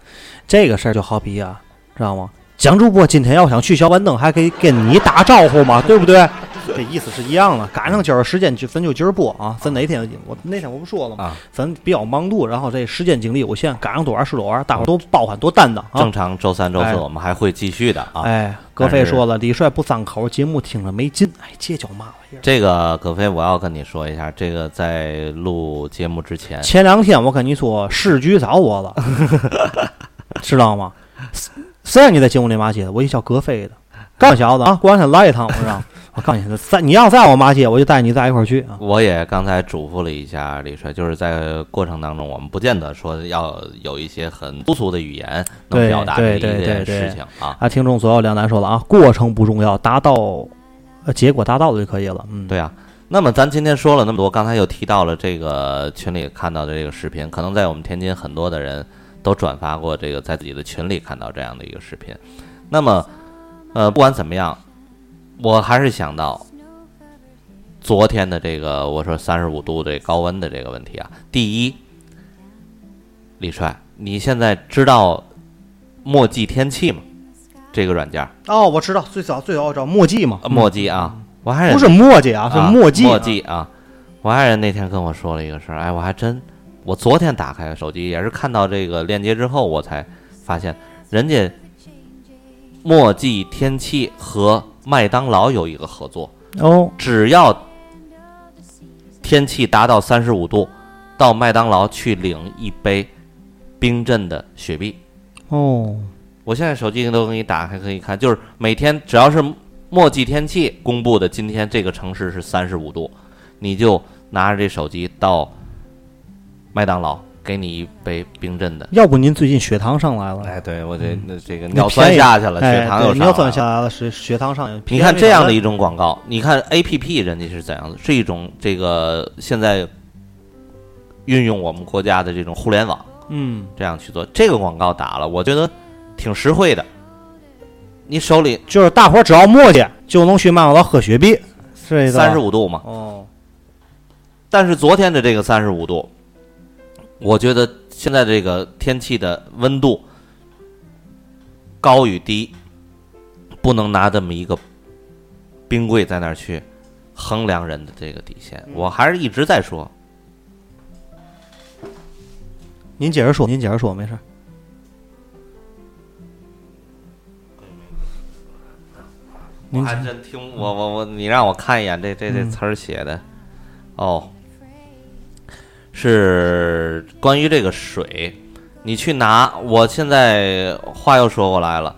这个事儿就好比啊，知道吗？蒋主播今天要想去小板凳，还可以跟你打招呼嘛，对不对？这意思是一样的。赶上今儿时间就咱就今儿播啊，咱哪天我那天我不说了吗？啊咱比较忙碌，然后这时间精力有限，赶上多玩是多玩，大伙儿都包涵多担当啊正。常周三、周哎四我们还会继续的啊。哎，葛飞说了，李帅不张口，节目听着没劲。哎，这叫嘛玩意儿？这个葛飞，我要跟你说一下，这个在录节目之前，前两天我跟你说，市局找我了，知道吗？谁让你在节目里骂街的？我一叫葛飞的，干小子啊！过两天来一趟，我让 我告诉你，再你要再我骂街，我就带你在一块儿去啊。我也刚才嘱咐了一下李帅，就是在过程当中，我们不见得说要有一些很粗俗的语言能表达这一件事情啊。啊，听众左右两难说了啊，过程不重要，达到呃结果达到了就可以了。嗯，对啊，那么咱今天说了那么多，刚才又提到了这个群里看到的这个视频，可能在我们天津很多的人都转发过这个，在自己的群里看到这样的一个视频。那么，呃，不管怎么样，我还是想到昨天的这个我说三十五度这高温的这个问题啊。第一，李帅，你现在知道墨迹天气吗？这个软件，哦，我知道，最早最早叫墨迹嘛，呃墨迹啊，我还不是墨迹啊，是啊墨迹啊。墨迹啊！我爱人那天跟我说了一个事儿，哎，我还真，我昨天打开手机也是看到这个链接之后，我才发现人家墨迹天气和麦当劳有一个合作，哦，只要天气达到三十五度，到麦当劳去领一杯冰镇的雪碧。哦，我现在手机都给你打开可以看，就是每天只要是墨迹天气公布的，今天这个城市是三十五度，你就拿着这手机到麦当劳，给你一杯冰镇的。要不您最近血糖上来了？哎，对我这那这个尿酸下去了，哎血糖又上对尿酸。下来了，是血糖上。你看这样的一种广告，你看 A P P 人家是怎样的？是一种这个现在运用我们国家的这种互联网嗯，这样去做。这个广告打了，我觉得挺实惠的。你手里就是大伙儿只要磨叽就能去麦当劳喝雪碧，是三十五度嘛，哦，但是昨天的这个三十五度，我觉得现在这个天气的温度高与低，不能拿这么一个冰柜在那儿去衡量人的这个底线。我还是一直在说，您接着说，您接着说，没事儿。我还真听我我我，你让我看一眼这这这嗯。词儿写的，哦，是关于这个水，你去拿。我现在话又说过来了，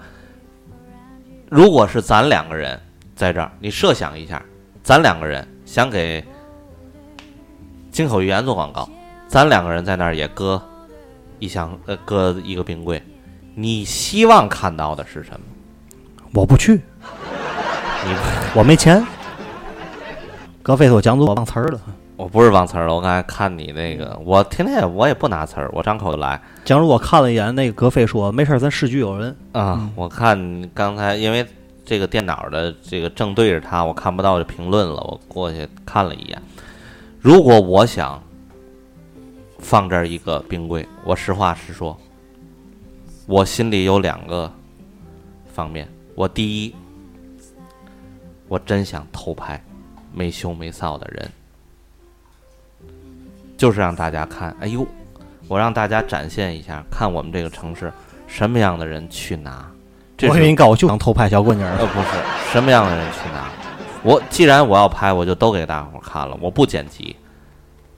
如果是咱两个人在这儿，你设想一下，咱两个人想给金口玉言做广告，咱两个人在那儿也搁一箱呃搁一个冰柜，你希望看到的是什么？我不去，你我没钱。格菲说讲座忘词儿了。我不是忘词儿了，我刚才看你那个，我天天也我也不拿词儿，我张口就来假如我看了一眼那个格菲说没事儿，咱市局有人。啊。我看刚才因为这个电脑的这个正对着他，我看不到这评论了，我过去看了一眼。如果我想放这儿一个冰柜，我实话实说，我心里有两个方面。我第一，我真想偷拍没羞没臊的人，就是让大家看，哎呦，我让大家展现一下，看我们这个城市什么样的人去拿。这是我给你告诉我就想偷拍小姑娘儿。呃，不是什么样的人去拿。我既然我要拍，我就都给大伙儿看了，我不剪辑。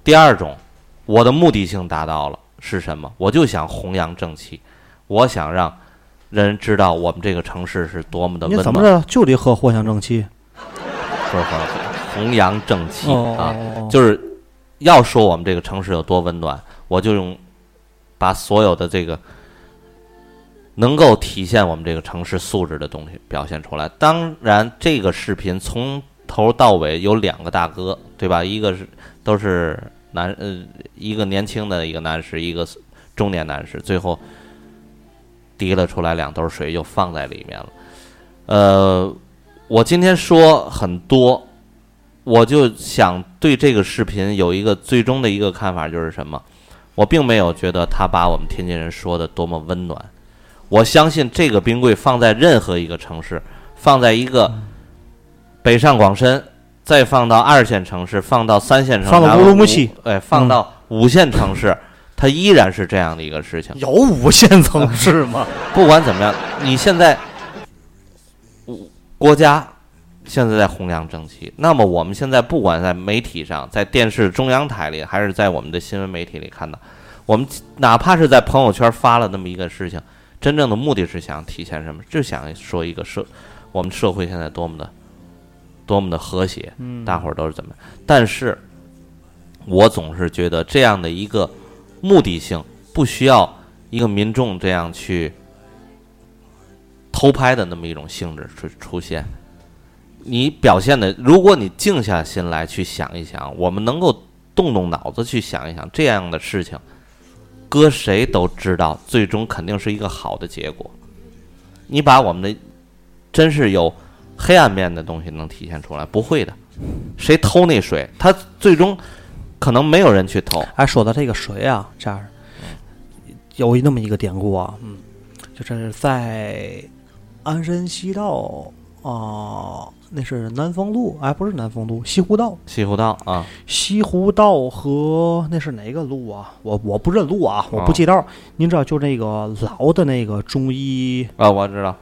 第二种，我的目的性达到了是什么？我就想弘扬正气，我想让人知道我们这个城市是多么的你温暖，怎么着就得喝藿香正气？不是弘弘扬正气哦啊。就是要说我们这个城市有多温暖，我就用把所有的这个能够体现我们这个城市素质的东西表现出来。当然，这个视频从头到尾有两个大哥，对吧？一个是都是男呃，一个年轻的一个男士，一个中年男士，最后提了出来两兜水，又放在里面了。呃，我今天说很多，我就想对这个视频有一个最终的一个看法，就是什么？我并没有觉得他把我们天津人说的多么温暖。我相信这个冰柜放在任何一个城市，放在一个北上广深，再放到二线城市，放到三线城市，放到乌鲁木齐，哎，放到五线城市，它依然是这样的一个事情。有五线城市吗？不管怎么样，你现在我国家现在在弘扬正气，那么我们现在不管在媒体上，在电视中央台里，还是在我们的新闻媒体里看到，我们哪怕是在朋友圈发了那么一个事情，真正的目的是想体现什么？就想说一个社，我们社会现在多么的多么的和谐，嗯大伙儿都是怎么？但是，我总是觉得这样的一个目的性，不需要一个民众这样去偷拍的那么一种性质出出现。你表现的，如果你静下心来去想一想，我们能够动动脑子去想一想这样的事情，搁谁都知道，最终肯定是一个好的结果。你把我们的真是有黑暗面的东西能体现出来，不会的。谁偷那水，他最终可能没有人去偷。哎，说到这个水啊，这样有那么一个典故啊，嗯，就是在鞍山西道啊、那是南丰路，哎，不是南丰路，西湖道，西湖道啊，西湖道和那是哪个路啊？我我不认路啊，我不记道。您知道，就那个老的那个中医啊，我知道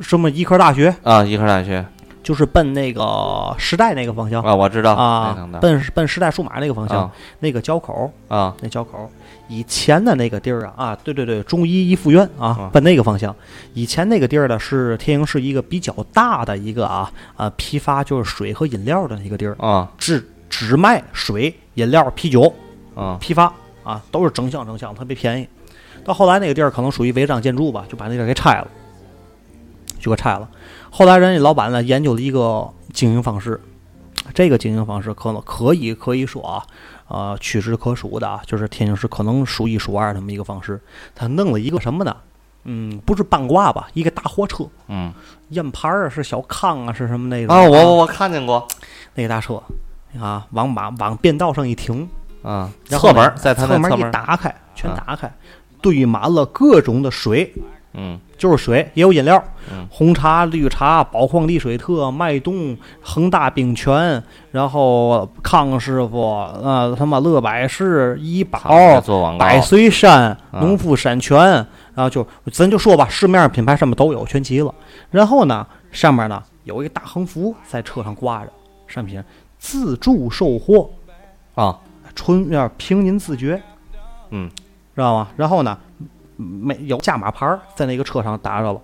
什么医科大学，啊，医科大学就是奔那个时代那个方向啊，我知道啊那，个奔奔时代数码那个方向啊，那个交口，啊那交口。以前的那个地儿啊，啊，对对对，中医一附院啊啊，奔那个方向。以前那个地儿呢，是天津市一个比较大的一个啊啊批发就是水和饮料的一个地儿，啊只只卖水、饮料、啤酒啊批发啊，都是整箱整箱，特别便宜。到后来那个地儿可能属于违章建筑吧，就把那地儿给拆了，就给拆了。后来人家老板呢研究了一个经营方式，这个经营方式可能可以可以说啊，呃，屈指可数的啊，就是天津市可能数一数二这么一个方式。他弄了一个什么呢？嗯，不是半挂吧，一个大货车，嗯。验牌儿啊，是小康啊，是什么那个啊，我我我看见过。那个大车啊，往马往便道上一停，啊，侧门在他侧门一打开，全啊打开，堆满了各种的水，嗯。就是水，也有饮料，嗯。红茶、绿茶、宝矿力水特、脉动、恒大冰泉，然后康师傅，呃，他妈乐百氏、怡宝、百岁山、啊农夫山泉，然后就咱就说吧，市面上品牌上面都有，全齐了。然后呢，上面呢有一个大横幅在车上挂着，上面写着“自助售货。啊，”，纯要凭您自觉，嗯，知道吗？然后呢，没有价码牌儿在那个车上打着了，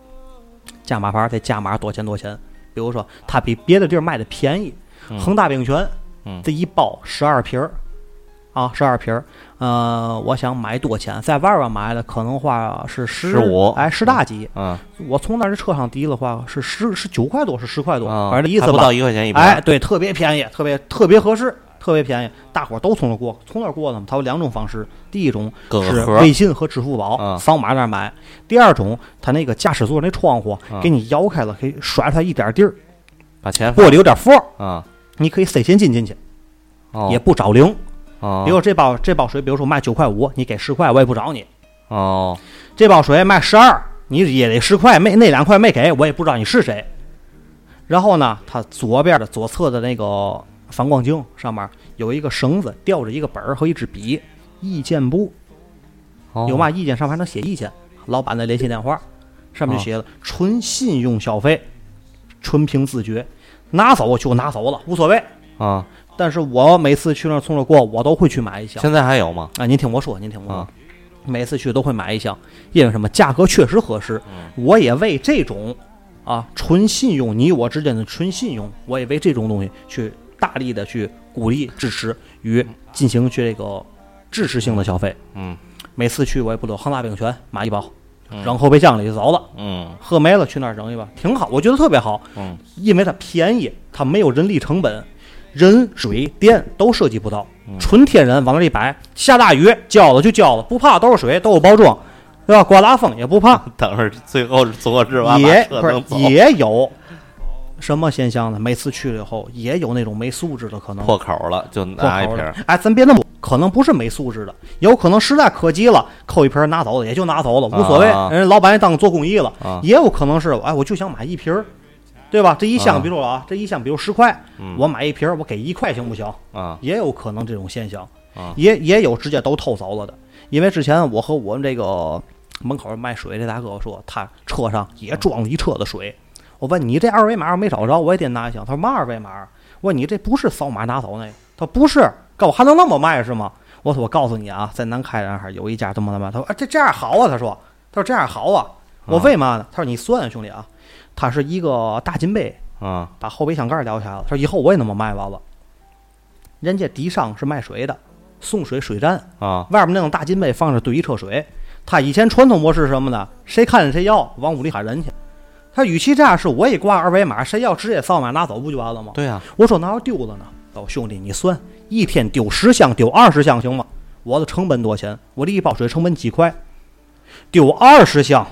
价码牌儿得价码多钱多钱。比如说，它比别的地儿卖的便宜，嗯恒大冰泉，嗯这一包十二瓶儿，啊，十二瓶儿。呃，我想买多钱，在外边买的可能话是十15哎，十大几。嗯我从那儿车上提的话是十是九块多，是十块多，啊，反正这意思吧不到。一块钱一瓶，哎，对，特别便宜，特别特别合适，特别便宜，大伙儿都从那过，从那儿过的嘛。它有两种方式，第一种是微信和支付宝，嗯扫码那儿买；第二种，它那个驾驶座那窗户嗯给你摇开了，可以甩出来一点地儿，把钱玻璃有点缝儿，啊，你可以塞现金进去，哦也不找零。哦比如这包这包水，比如说卖九块五，你给十块，我也不找你。哦这包水卖十二，你也得十块，没那两块没给我也不知道你是谁。然后呢，它左边的左侧的那个反光镜上面有一个绳子，吊着一个本儿和一支笔，意见簿哦有嘛意见上面还能写意见，老板的联系电话，上面就写了纯信用消费，纯凭自觉，拿走就拿走了，无所谓。啊？但是我每次去那儿从那儿过，我都会去买一箱。现在还有吗？啊，您听我说，您听我说，啊每次去都会买一箱，因为什么？价格确实合适。嗯我也为这种啊纯信用，你我之间的纯信用，我也为这种东西去大力的去鼓励、支持与进行去这个支持性的消费。嗯。每次去我也不都恒大冰泉买一包，嗯。扔后备箱里就走了。嗯。喝没了去那儿扔一包，挺好，我觉得特别好，嗯。因为它便宜，它没有人力成本，人、水、电都涉及不到，纯天然往那儿一摆，下大雨浇了就浇了，不怕都是水，都有包装，对吧？刮大风也不怕，等会儿最后是坐日完也不是也有什么现象呢？每次去了以后，也有那种没素质的可能，破口了就拿一瓶儿，哎，咱别那么，可能不是没素质的，有可能实在可急了，扣一瓶拿走了，也就拿走了，无所谓。啊人家老板也当做公益了，啊也有可能是，哎，我就想买一瓶，对吧？这一箱，啊比如说啊，这一箱比如十块，嗯我买一瓶，我给一块行不行？啊也有可能这种现象，啊也也有直接都偷走了的。因为之前我和我们这个门口卖水这大哥说，他车上也装了一车的水。我问你这二维码没找着，我也得拿一箱。他说嘛二维码？我问你这不是扫码拿走那个？他说不是，告我还能那么卖是吗？我说我告诉你啊，在南开那儿有一家这么的卖。他说啊这这样好啊，他说他说这样好啊。我为嘛呢？他说你算兄弟啊，他是一个大金杯，啊把后备箱盖儿撩下来了。他说以后我也那么卖完了。人家底商是卖水的，送水水站，啊外面那种大金杯放着堆一车水。他以前传统模式是什么呢？谁看见谁要，往屋里喊人去。他与其这样，是我一挂二维码，谁要直接扫码拿走不就完了吗？对呀我说哪有丢了呢？走，兄弟，你算一天丢十箱，丢二十箱行吗？我的成本多钱？我这一包水成本几块？丢二十箱，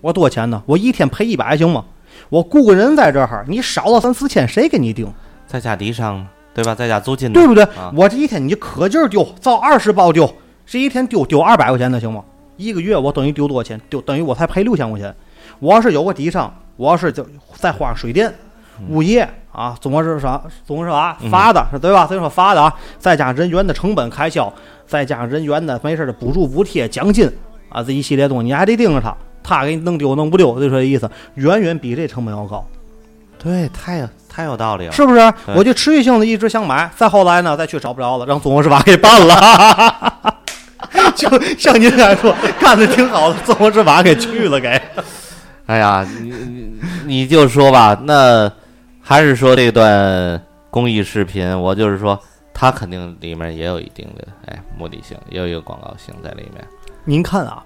我多钱呢？我一天赔一百行吗？我雇个人在这儿，你少了三四千，谁给你定？再加底商对吧？在加租金对不对？啊我这一天你就可劲儿丢，造二十包丢，这一天丢丢二百块钱的行吗？一个月我等于丢多少钱？丢等于我才赔六千块钱。我要是有个底商，我要是就再花上水电、物业啊，总共是啥？总共是啥？罚的，对吧？所以说罚的啊，再加上人员的成本开销，再加上人员的没事的补助、补贴、奖金啊，这一系列东西，你还得盯着他，他给你弄丢弄不丢，就这意思，远远比这成本要高。对，太有太有道理了。是不是？我就持续性的一直想买，再后来呢，再去找不着了，让综合执法给办了。就像您来说，干的挺好的，综合执法给去了，给。哎呀，你你你就说吧，那还是说这段公益视频，我就是说，它肯定里面也有一定的哎目的性，也有一个广告性在里面。您看啊，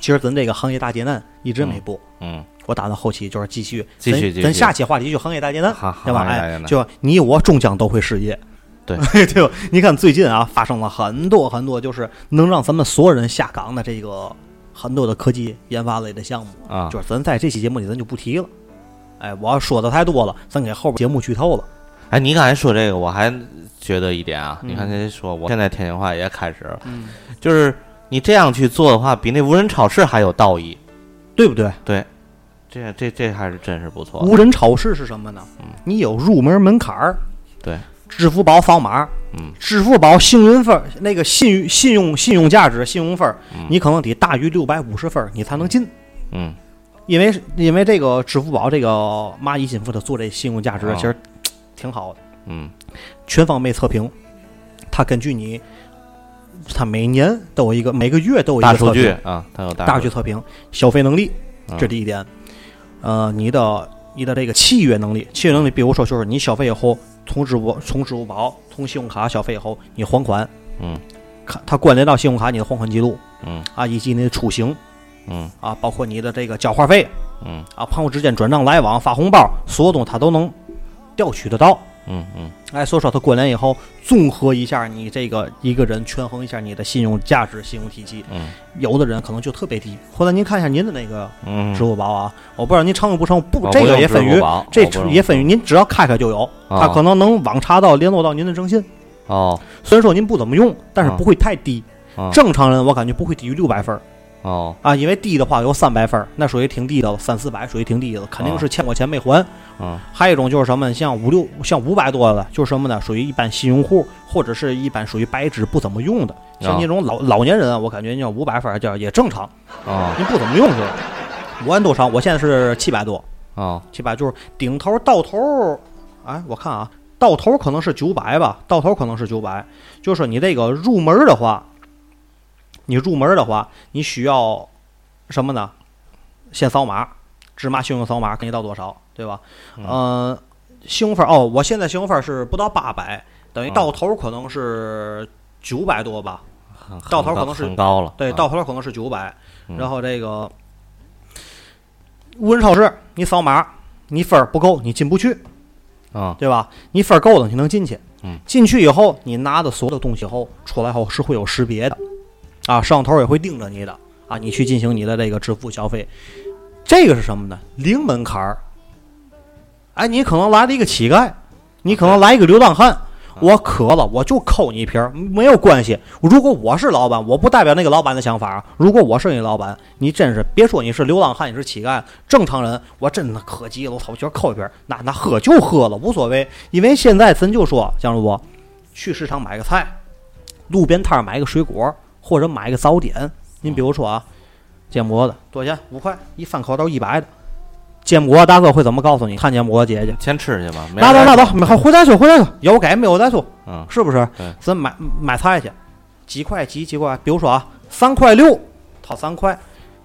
其实咱这个行业大劫难一直没播，嗯，我打算后期就是继续，继续继续咱下期话题就行业大劫难，好，对吧？哎就你我终将都会失业。对对吧？你看最近啊，发生了很多很多，就是能让咱们所有人下岗的这个很多的科技研发类的项目，啊，就是咱在这期节目里咱就不提了。哎，我要说的太多了，咱给后边节目剧透了。哎，你刚才说这个，我还觉得一点啊，嗯你看这说，我现在天津话也开始了，嗯，就是你这样去做的话，比那无人超市还有道义。对不对？对，这这这还是真是不错。无人超市是什么呢？你有入门门槛儿，对，支付宝扫码，嗯，支付宝幸运分儿那个信誉信用信用价值信用分儿，嗯。你可能得大于六百五十分儿，你才能进。嗯。因为因为这个支付宝这个蚂蚁金服它做这信用价值哦其实挺好的，嗯。全方位测评，它根据你，它每年都有一个每个月都有一大数个测评。据啊，它有数大数据。测评消费能力，嗯。这第一点。呃，你的你的这个契约能力，契约能力，比如说就是你消费以后，从支付从支付宝从信用卡消费以后，你还款，嗯。看它关联到信用卡你的还款记录。嗯。啊，以及你的出行嗯。啊，包括你的这个交话费。嗯。啊，朋友之间转账来往、发红包，所有东西它都能调取得到。嗯嗯。哎，所以说它关联以后，综合一下你这个一个人，权衡一下你的信用价值、信用体系。嗯。有的人可能就特别低，或者您看一下您的那个嗯，支付宝啊，我不知道您常用不常用，不我，这个也分于这也分于您只要开开就有，它哦可能能网查到联络到您的征信。哦。虽然说您不怎么用，但是嗯不会太低。哦。正常人我感觉不会低于六百分儿哦啊，因为低的话有三百分儿，那属于挺低的了，三四百属于挺低的了，肯定是欠过钱没还。嗯还有一种就是什么，像五六像五百多的，就是什么呢？属于一般新用户，或者是一般属于白纸不怎么用的，像啊那种老老年人啊，我感觉你要五百分儿叫也正常，哦你不怎么用就是。我按多少？我现在是七百多，哦七百就是顶头到头，哎，我看啊，到头可能是九百吧，到头可能是九百。就是说你这个入门的话，你入门的话，你需要什么呢？先扫码，芝麻信用扫码给你到多少，对吧？嗯呃，信用分哦，我现在信用分是不到八百，等于哦到头可能是九百多吧。到头可能是很高了，对，啊到头可能是九百、嗯然后这个无人超市，你扫码，你分儿不够，你进不去，啊对吧？你分儿够了，你能进去。嗯进去以后，你拿的所有的东西后出来后是会有识别的，啊，摄像头也会盯着你的，啊，你去进行你的这个支付消费。这个是什么呢？零门槛儿。哎，你可能来了一个乞丐，你可能来一个流浪汉，我渴了，我就扣你一瓶儿，没有关系。如果我是老板，我不代表那个老板的想法啊。如果我是你老板，你真是别说你是流浪汉，你是乞丐，正常人我真的可急了，我操，我觉得扣一瓶儿，那那喝就喝了，无所谓。因为现在咱就说，江主播，去市场买个菜，路边摊儿买个水果，或者买个早点。您比如说啊，煎馍的多少钱？五块，一翻口都一百的。煎馍大哥会怎么告诉你？看煎馍姐姐，先吃去吧，拿走拿走，好回再说回再说，有给没有再说，嗯是不是对？咱买买菜去，几块几几块，比如说啊，三块六，掏三块，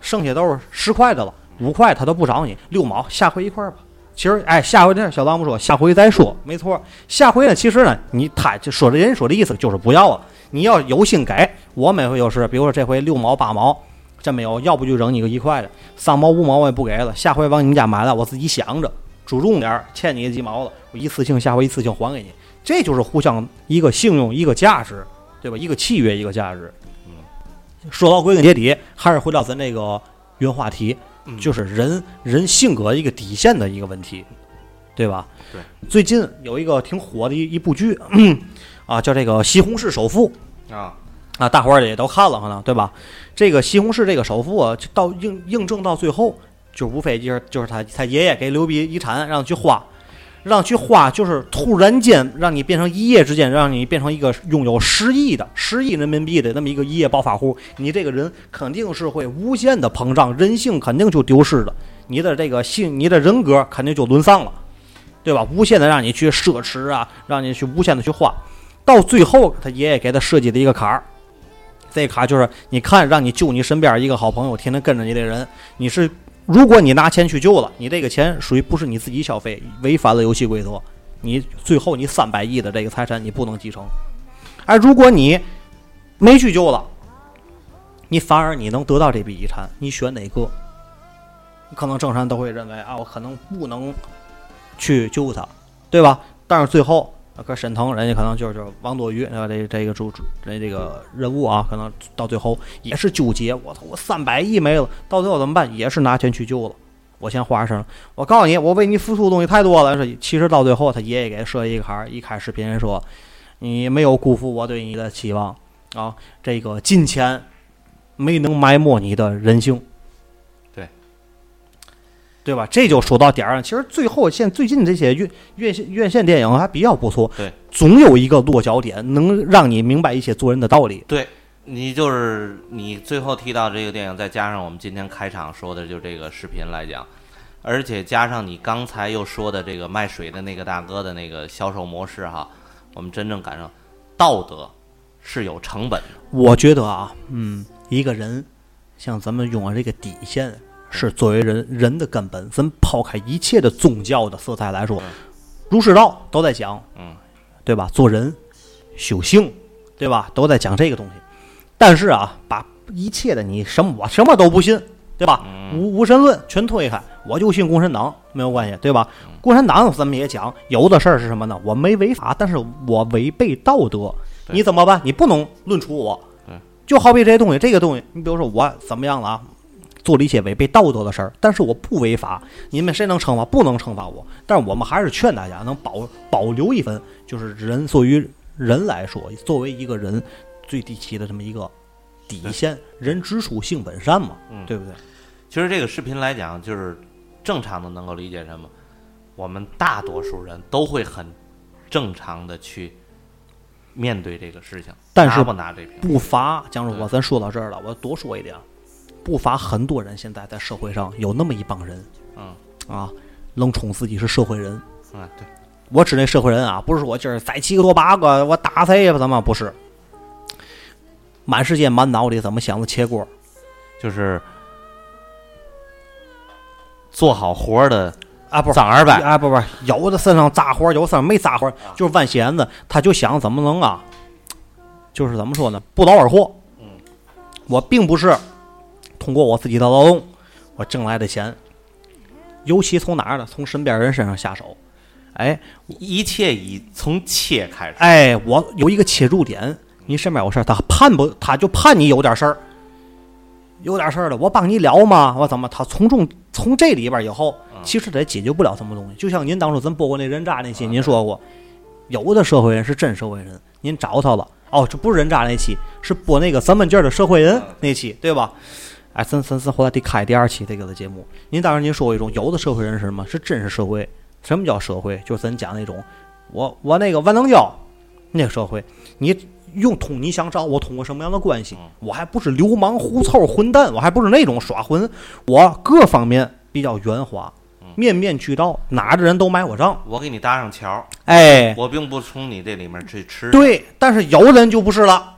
剩下都是十块的了，五块他都不找你，六毛，下回一块吧。其实，哎，下回那小张不说，下回再说，没错。下回呢，其实呢，你他就说的人说的意思就是不要了。你要有心给，我每回就是，比如说这回六毛八毛，真没有，要不就扔你个一块的，三毛五毛我也不给了。下回往你们家买了，我自己想着注重点，欠你几毛了，我一次性下回一次性还给你。这就是互相一个信用，一个价值，对吧？一个契约，一个价值。嗯说到归根结底，还是回到咱这个原话题，就是人人性格一个底线的一个问题，对吧？对。最近有一个挺火的一一部剧，啊，叫这个《西红柿首富》。啊啊，大伙儿也都看了可能对吧？这个西红柿这个首富啊，就到应应证到最后，就无非就是就是他他爷爷给留笔遗产让他去花，让去花，就是突然间让你变成一夜之间让你变成一个拥有十亿的十亿人民币的那么一个一夜暴发户，你这个人肯定是会无限的膨胀，人性肯定就丢失了，你的这个性，你的人格肯定就沦丧了。对吧？无限的让你去奢侈啊，让你去无限的去花，到最后他爷爷给他设计的一个坎儿，这个坎儿就是你看，让你救你身边一个好朋友，天天跟着你的人，你是如果你拿钱去救了，你这个钱属于不是你自己消费，违反了游戏规则，你最后你三百亿的这个财产你不能继承。而如果你没去救了，你反而你能得到这笔遗产，你选哪个？可能正常人都会认为啊，我可能不能去救他，对吧？但是最后，啊搁沈腾人家可能就是就是王多鱼，呃，这这个主主这这个人物啊，可能到最后也是纠结，我操，我三百亿没了，到最后怎么办？也是拿钱去救了。我先花上，我告诉你，我为你付出的东西太多了。其实到最后，他爷爷给他设一个坎儿，一开视频说，你没有辜负我对你的期望啊，这个金钱没能埋没你的人性。对，吧？这就说到点儿上。其实最后现最近这些院院线院线电影还比较不错，对，总有一个落脚点，能让你明白一些做人的道理。对你就是你最后提到这个电影，再加上我们今天开场说的就这个视频来讲，而且加上你刚才又说的这个卖水的那个大哥的那个销售模式哈，我们真正感受道德是有成本的。我觉得啊，嗯，一个人像咱们用的这个底线，是作为人人的根本。咱抛开一切的宗教的色彩来说，儒释道都在讲，嗯，对吧？做人、修行，对吧？都在讲这个东西。但是啊，把一切的你什么我什么都不信，对吧？无无神论全推开，我就信共产党，没有关系，对吧？共产党咱们也讲，有的事儿是什么呢？我没违法，但是我违背道德，你怎么办？你不能论处我。就好比这些东西，这个东西，你比如说我怎么样了啊？做了一些违背道德的事儿，但是我不违法，你们谁能惩罚？不能惩罚我。但是我们还是劝大家能保保留一份，就是人作为人来说，作为一个人最低级的这么一个底线，人之初性本善嘛，嗯对不对？其实这个视频来讲，就是正常的能够理解什么，我们大多数人都会很正常的去面对这个事情，但是拿不拿这瓶？不罚。江主播，咱说到这儿了，我多说一点，不乏很多人现在在社会上有那么一帮人嗯啊，愣冲自己是社会人。啊，对，我指那社会人啊，不是说我今儿宰七个多八个，我打谁呀？怎么不是？满世界满脑里怎么想的切锅？就是做好活的啊，不是脏二百，啊，不不，有的身上扎活，有的身上没扎活，就是弯弦子，他就想怎么能啊，就是怎么说呢，不劳而获。嗯，我并不是通过我自己的劳动，我挣来的钱，尤其从哪儿呢？从身边人身上下手。哎一切以从切开始。哎，我有一个切入点，你身边有事儿，他盼不，他就盼你有点事儿，有点事儿了，我帮你聊吗？我怎么？他从中从这里边以后，其实他也解决不了什么东西。就像您当初咱播过那人渣那期，您说过，有的社会人是真社会人，您找他了，哦，这不是人渣那期，是播那个三门劲儿的社会人那期，对吧？哎，咱咱咱后来得开第二期这个的节目。您当时您说一种，有的社会人是什么？是真实社会。什么叫社会？就是咱讲那种，我我那个万能胶，那个社会，你用通你想找我通过什么样的关系？我还不是流氓、狐臭、混蛋，我还不是那种耍混，我各方面比较圆滑，面面俱到，哪的人都买我账。我给你搭上桥，哎，我并不从你这里面去吃。，对，但是有人就不是了，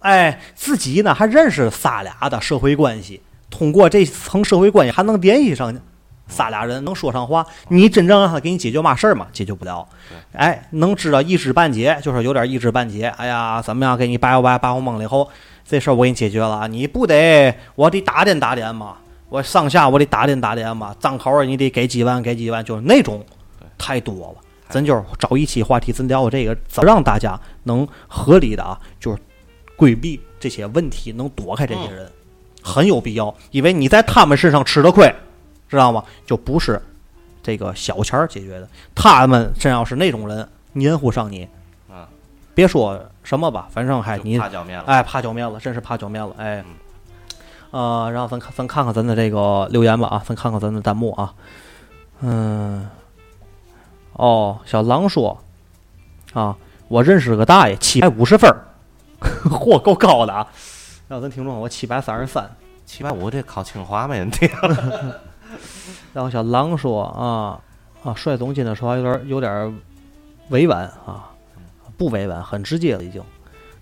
哎，自己呢还认识仨俩的社会关系，通过这层社会关系还能联系上仨俩人，能说上话。你真正让他给你解决嘛事儿嘛，解决不了。哎，能知道一知半解，就是有点一知半解。哎呀，怎么样给你掰掰掰我蒙了以后，这事儿我给你解决了，你不得我得打点打点嘛，我上下我得打点打点嘛，账口你得给几万给几万，就是那种太多了。咱就是找一期话题，咱聊这个，怎么让大家能合理的啊，就是规避这些问题，能躲开这些人，很有必要。因为你在他们身上吃的亏，知道吗？就不是这个小钱儿解决的。他们真要是那种人，黏糊上你，嗯，别说什么吧，反正还就你怕脚面了。哎，怕脚面了，真是怕脚面了，哎。呃，然后咱看咱看看咱的这个留言吧啊，咱看看咱的弹幕啊。嗯，哦，小狼说啊，我认识个大爷，七百五十分儿，嚯，够高的啊！让咱听众我七百三十三。七百五这考清华没问题。然后小狼说啊，啊，帅总今天说话有点儿有点儿委婉啊，不委婉，很直接了已经。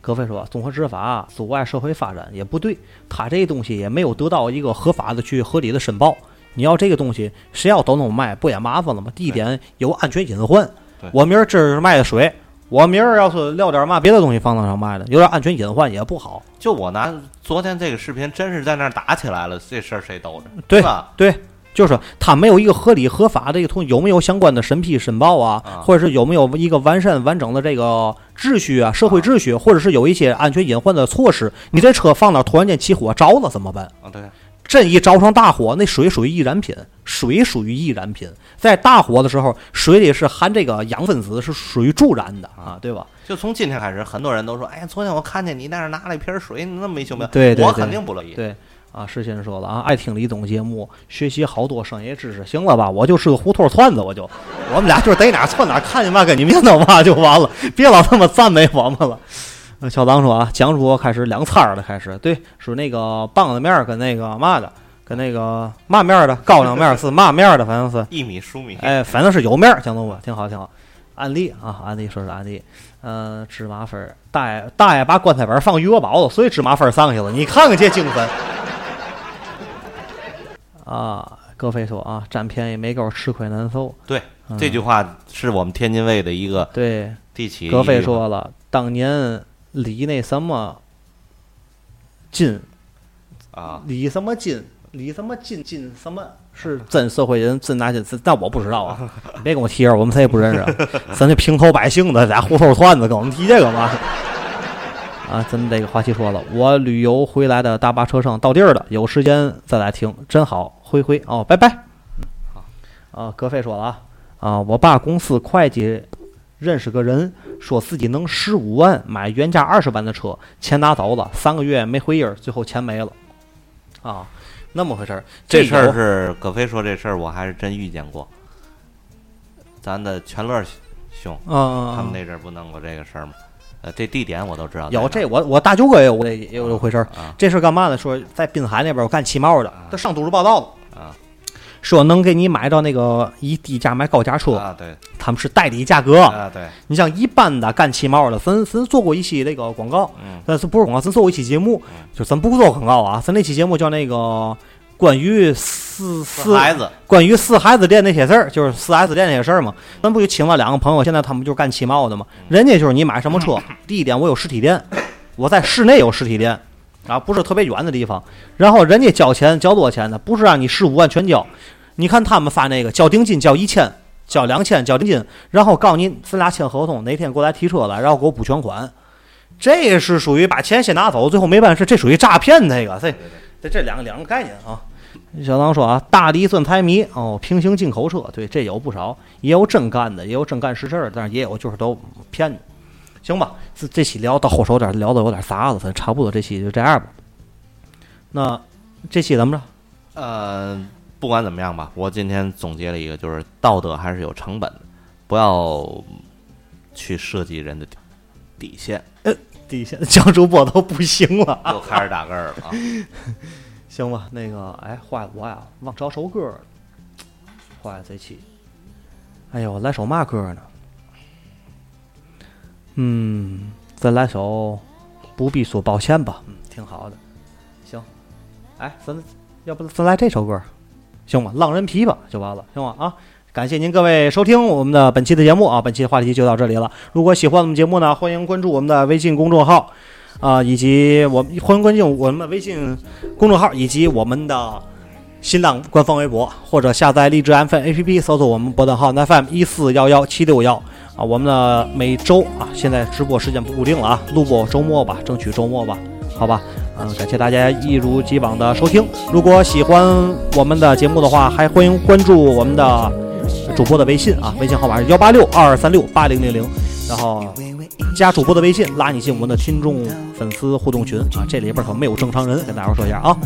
葛飞说，综合执法阻碍社会发展也不对，他这东西也没有得到一个合法的去合理的申报。你要这个东西，谁要都能卖，不也麻烦了吗？第一点有安全隐患。我明儿这儿卖的水，我明儿要是撂点嘛别的东西放到上卖的，有点安全隐患也不好。就我拿昨天这个视频，真是在那儿打起来了，这事儿谁兜着？对吧？对，就是说他没有一个合理合法的一个同有没有相关的审批申报啊，啊或者是有没有一个完善完整的这个秩序啊，社会秩序，或者是有一些安全隐患的措施。你这车放那突然间起火着了怎么办？啊，对，真一着上大火，那水属于易燃品，水属于易燃品，在大火的时候，水里是含这个氧分子，是属于助燃的啊，对吧？就从今天开始，很多人都说，哎呀，昨天我看见你在那儿拿了一瓶水，你那么没胸没我对对对肯定不乐意。对啊，世新说了啊，爱听李总节目，学习好多商业知识，行了吧？我就是个胡同串子，我就，我们俩就是逮哪儿窜哪儿，看见嘛跟你面到嘛就完了，别老这么赞美我们了。呃小张说啊，蒋主播开始凉菜儿了，开始对，是那个棒子面儿跟那个嘛的，跟那个嘛面儿的高粱面儿是嘛面儿的，反正是，薏米黍米，哎，反正是有面儿，蒋总播挺好挺好。案例啊，案例说是案例，嗯、芝麻粉儿，大爷大爷把棺材板儿放余额宝了，所以芝麻粉儿上去了。你看看这精神 啊！葛飞说啊，占便宜没够，吃亏难受。对，这句话是我们天津卫的一个对，地起。葛飞说了，当年李那什么金，啊，李什么金，李什么金金什么。是真社会人，真拿金，但我不知道啊！别跟我提这，我们谁也不认识啊。咱这平头百姓的俩胡同串子，跟我们提这个嘛？啊，咱们这个话题说了，我旅游回来的大巴车上到地儿了，有时间再来听，真好，灰灰哦，拜拜。啊，葛飞说了啊，啊，我爸公司会计认识个人，说自己能十五万买原价二十万的车，钱拿走了，三个月没回音儿，最后钱没了。啊，那么回事儿，这事儿是葛飞说这事儿，我还是真遇见过。咱的全乐兄，嗯，他们那阵儿不弄过这个事儿吗？呃，这地点我都知道。有这我我大舅哥也有这也有这回事儿。啊这事儿干嘛呢？说在滨海那边我干汽贸的，他上都市报道了。啊说能给你买到那个以低价买高价车，啊，对。他们是代理价格。啊对，你像一般的干汽贸的，咱咱做过一期那个广告，嗯。但是不是广告，咱做过一期节目，就咱不做广告啊，咱那期节目叫那个关于四四孩子。关于四 S 店那些事儿，就是四 S 店那些事儿嘛。咱不就请了两个朋友，现在他们就是干汽贸的嘛。人家就是你买什么车，第一点我有实体店，我在市内有实体店，啊，不是特别远的地方。然后人家交钱交多少钱呢？不是让你十五万全交，你看他们发那个交定金交一千，交两千交定金，然后告诉你咱俩签合同，哪天过来提车来，然后给我补全款。这是属于把钱先拿走，最后没办事，这属于诈骗。这个这这这两个两个概念啊。小唐说啊，大理算财迷哦，平行进口车，对，这有不少，也有真干的，也有真干实事儿的，但是也有就是都骗你。行吧，这这期聊到后手点聊的有点杂了，咱差不多这期就这样吧。那这期怎么着？呃，不管怎么样吧，我今天总结了一个，就是道德还是有成本的，不要去设计人的底底线。底线江主播都不行了，又开始打嗝儿了啊！行吧？那个，哎，坏了，我呀忘找首歌了，坏了这期。哎呦，来首嘛歌呢？嗯，再来首不必说抱歉吧，嗯，挺好的。行，哎，咱要不咱来这首歌，行吗？浪人琵琶就完了，行吗？啊，感谢您各位收听我们的本期的节目啊，本期的话题就到这里了。如果喜欢我们节目呢，欢迎关注我们的微信公众号啊，以及我们欢迎关注我们的微信公众号以及我们的。新浪官方微博，或者下载荔枝 FM APP，搜索我们波段号 FM 一四幺幺七六幺啊。我们的每周啊，现在直播时间不固定了啊，录播周末吧，争取周末吧，好吧。嗯，感谢大家一如既往的收听。如果喜欢我们的节目的话，还欢迎关注我们的主播的微信啊，微信号码是幺八六二二三六八零零零，然后加主播的微信，拉你进我们的听众粉丝互动群啊。这里边可没有正常人，跟大家说一下啊。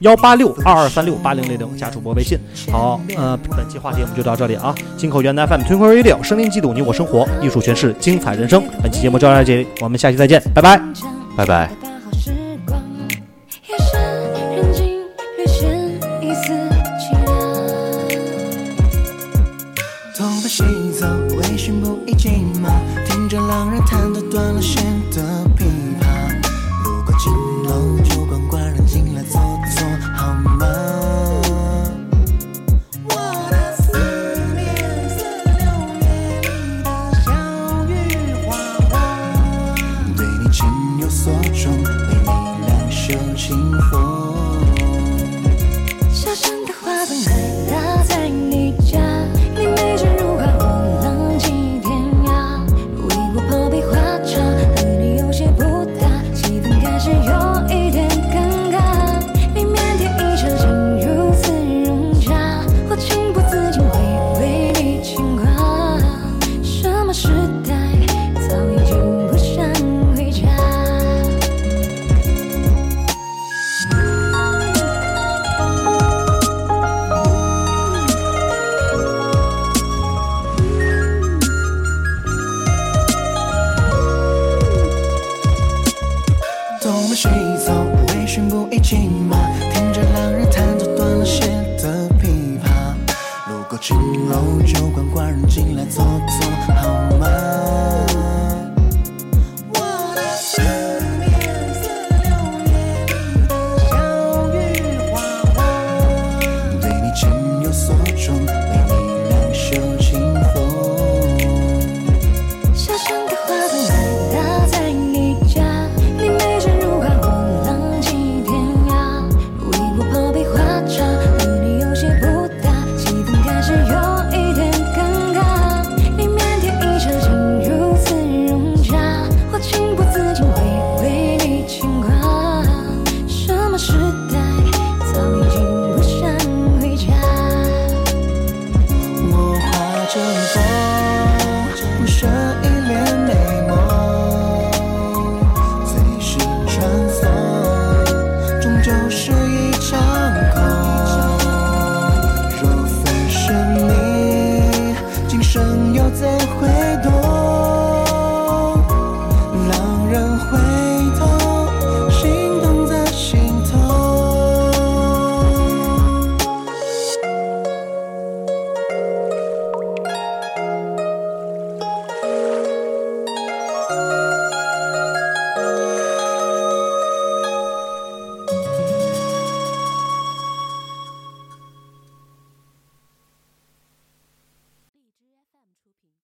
幺八六二二三六八零零零加主播微信。好，呃，本期话题我们就到这里啊。进口源的 FM Twinkle Radio，声音记录你我生活，艺术诠释精彩人生。本期节目就到这里，我们下期再见，拜拜，拜拜。听着狼人弹的断了弦。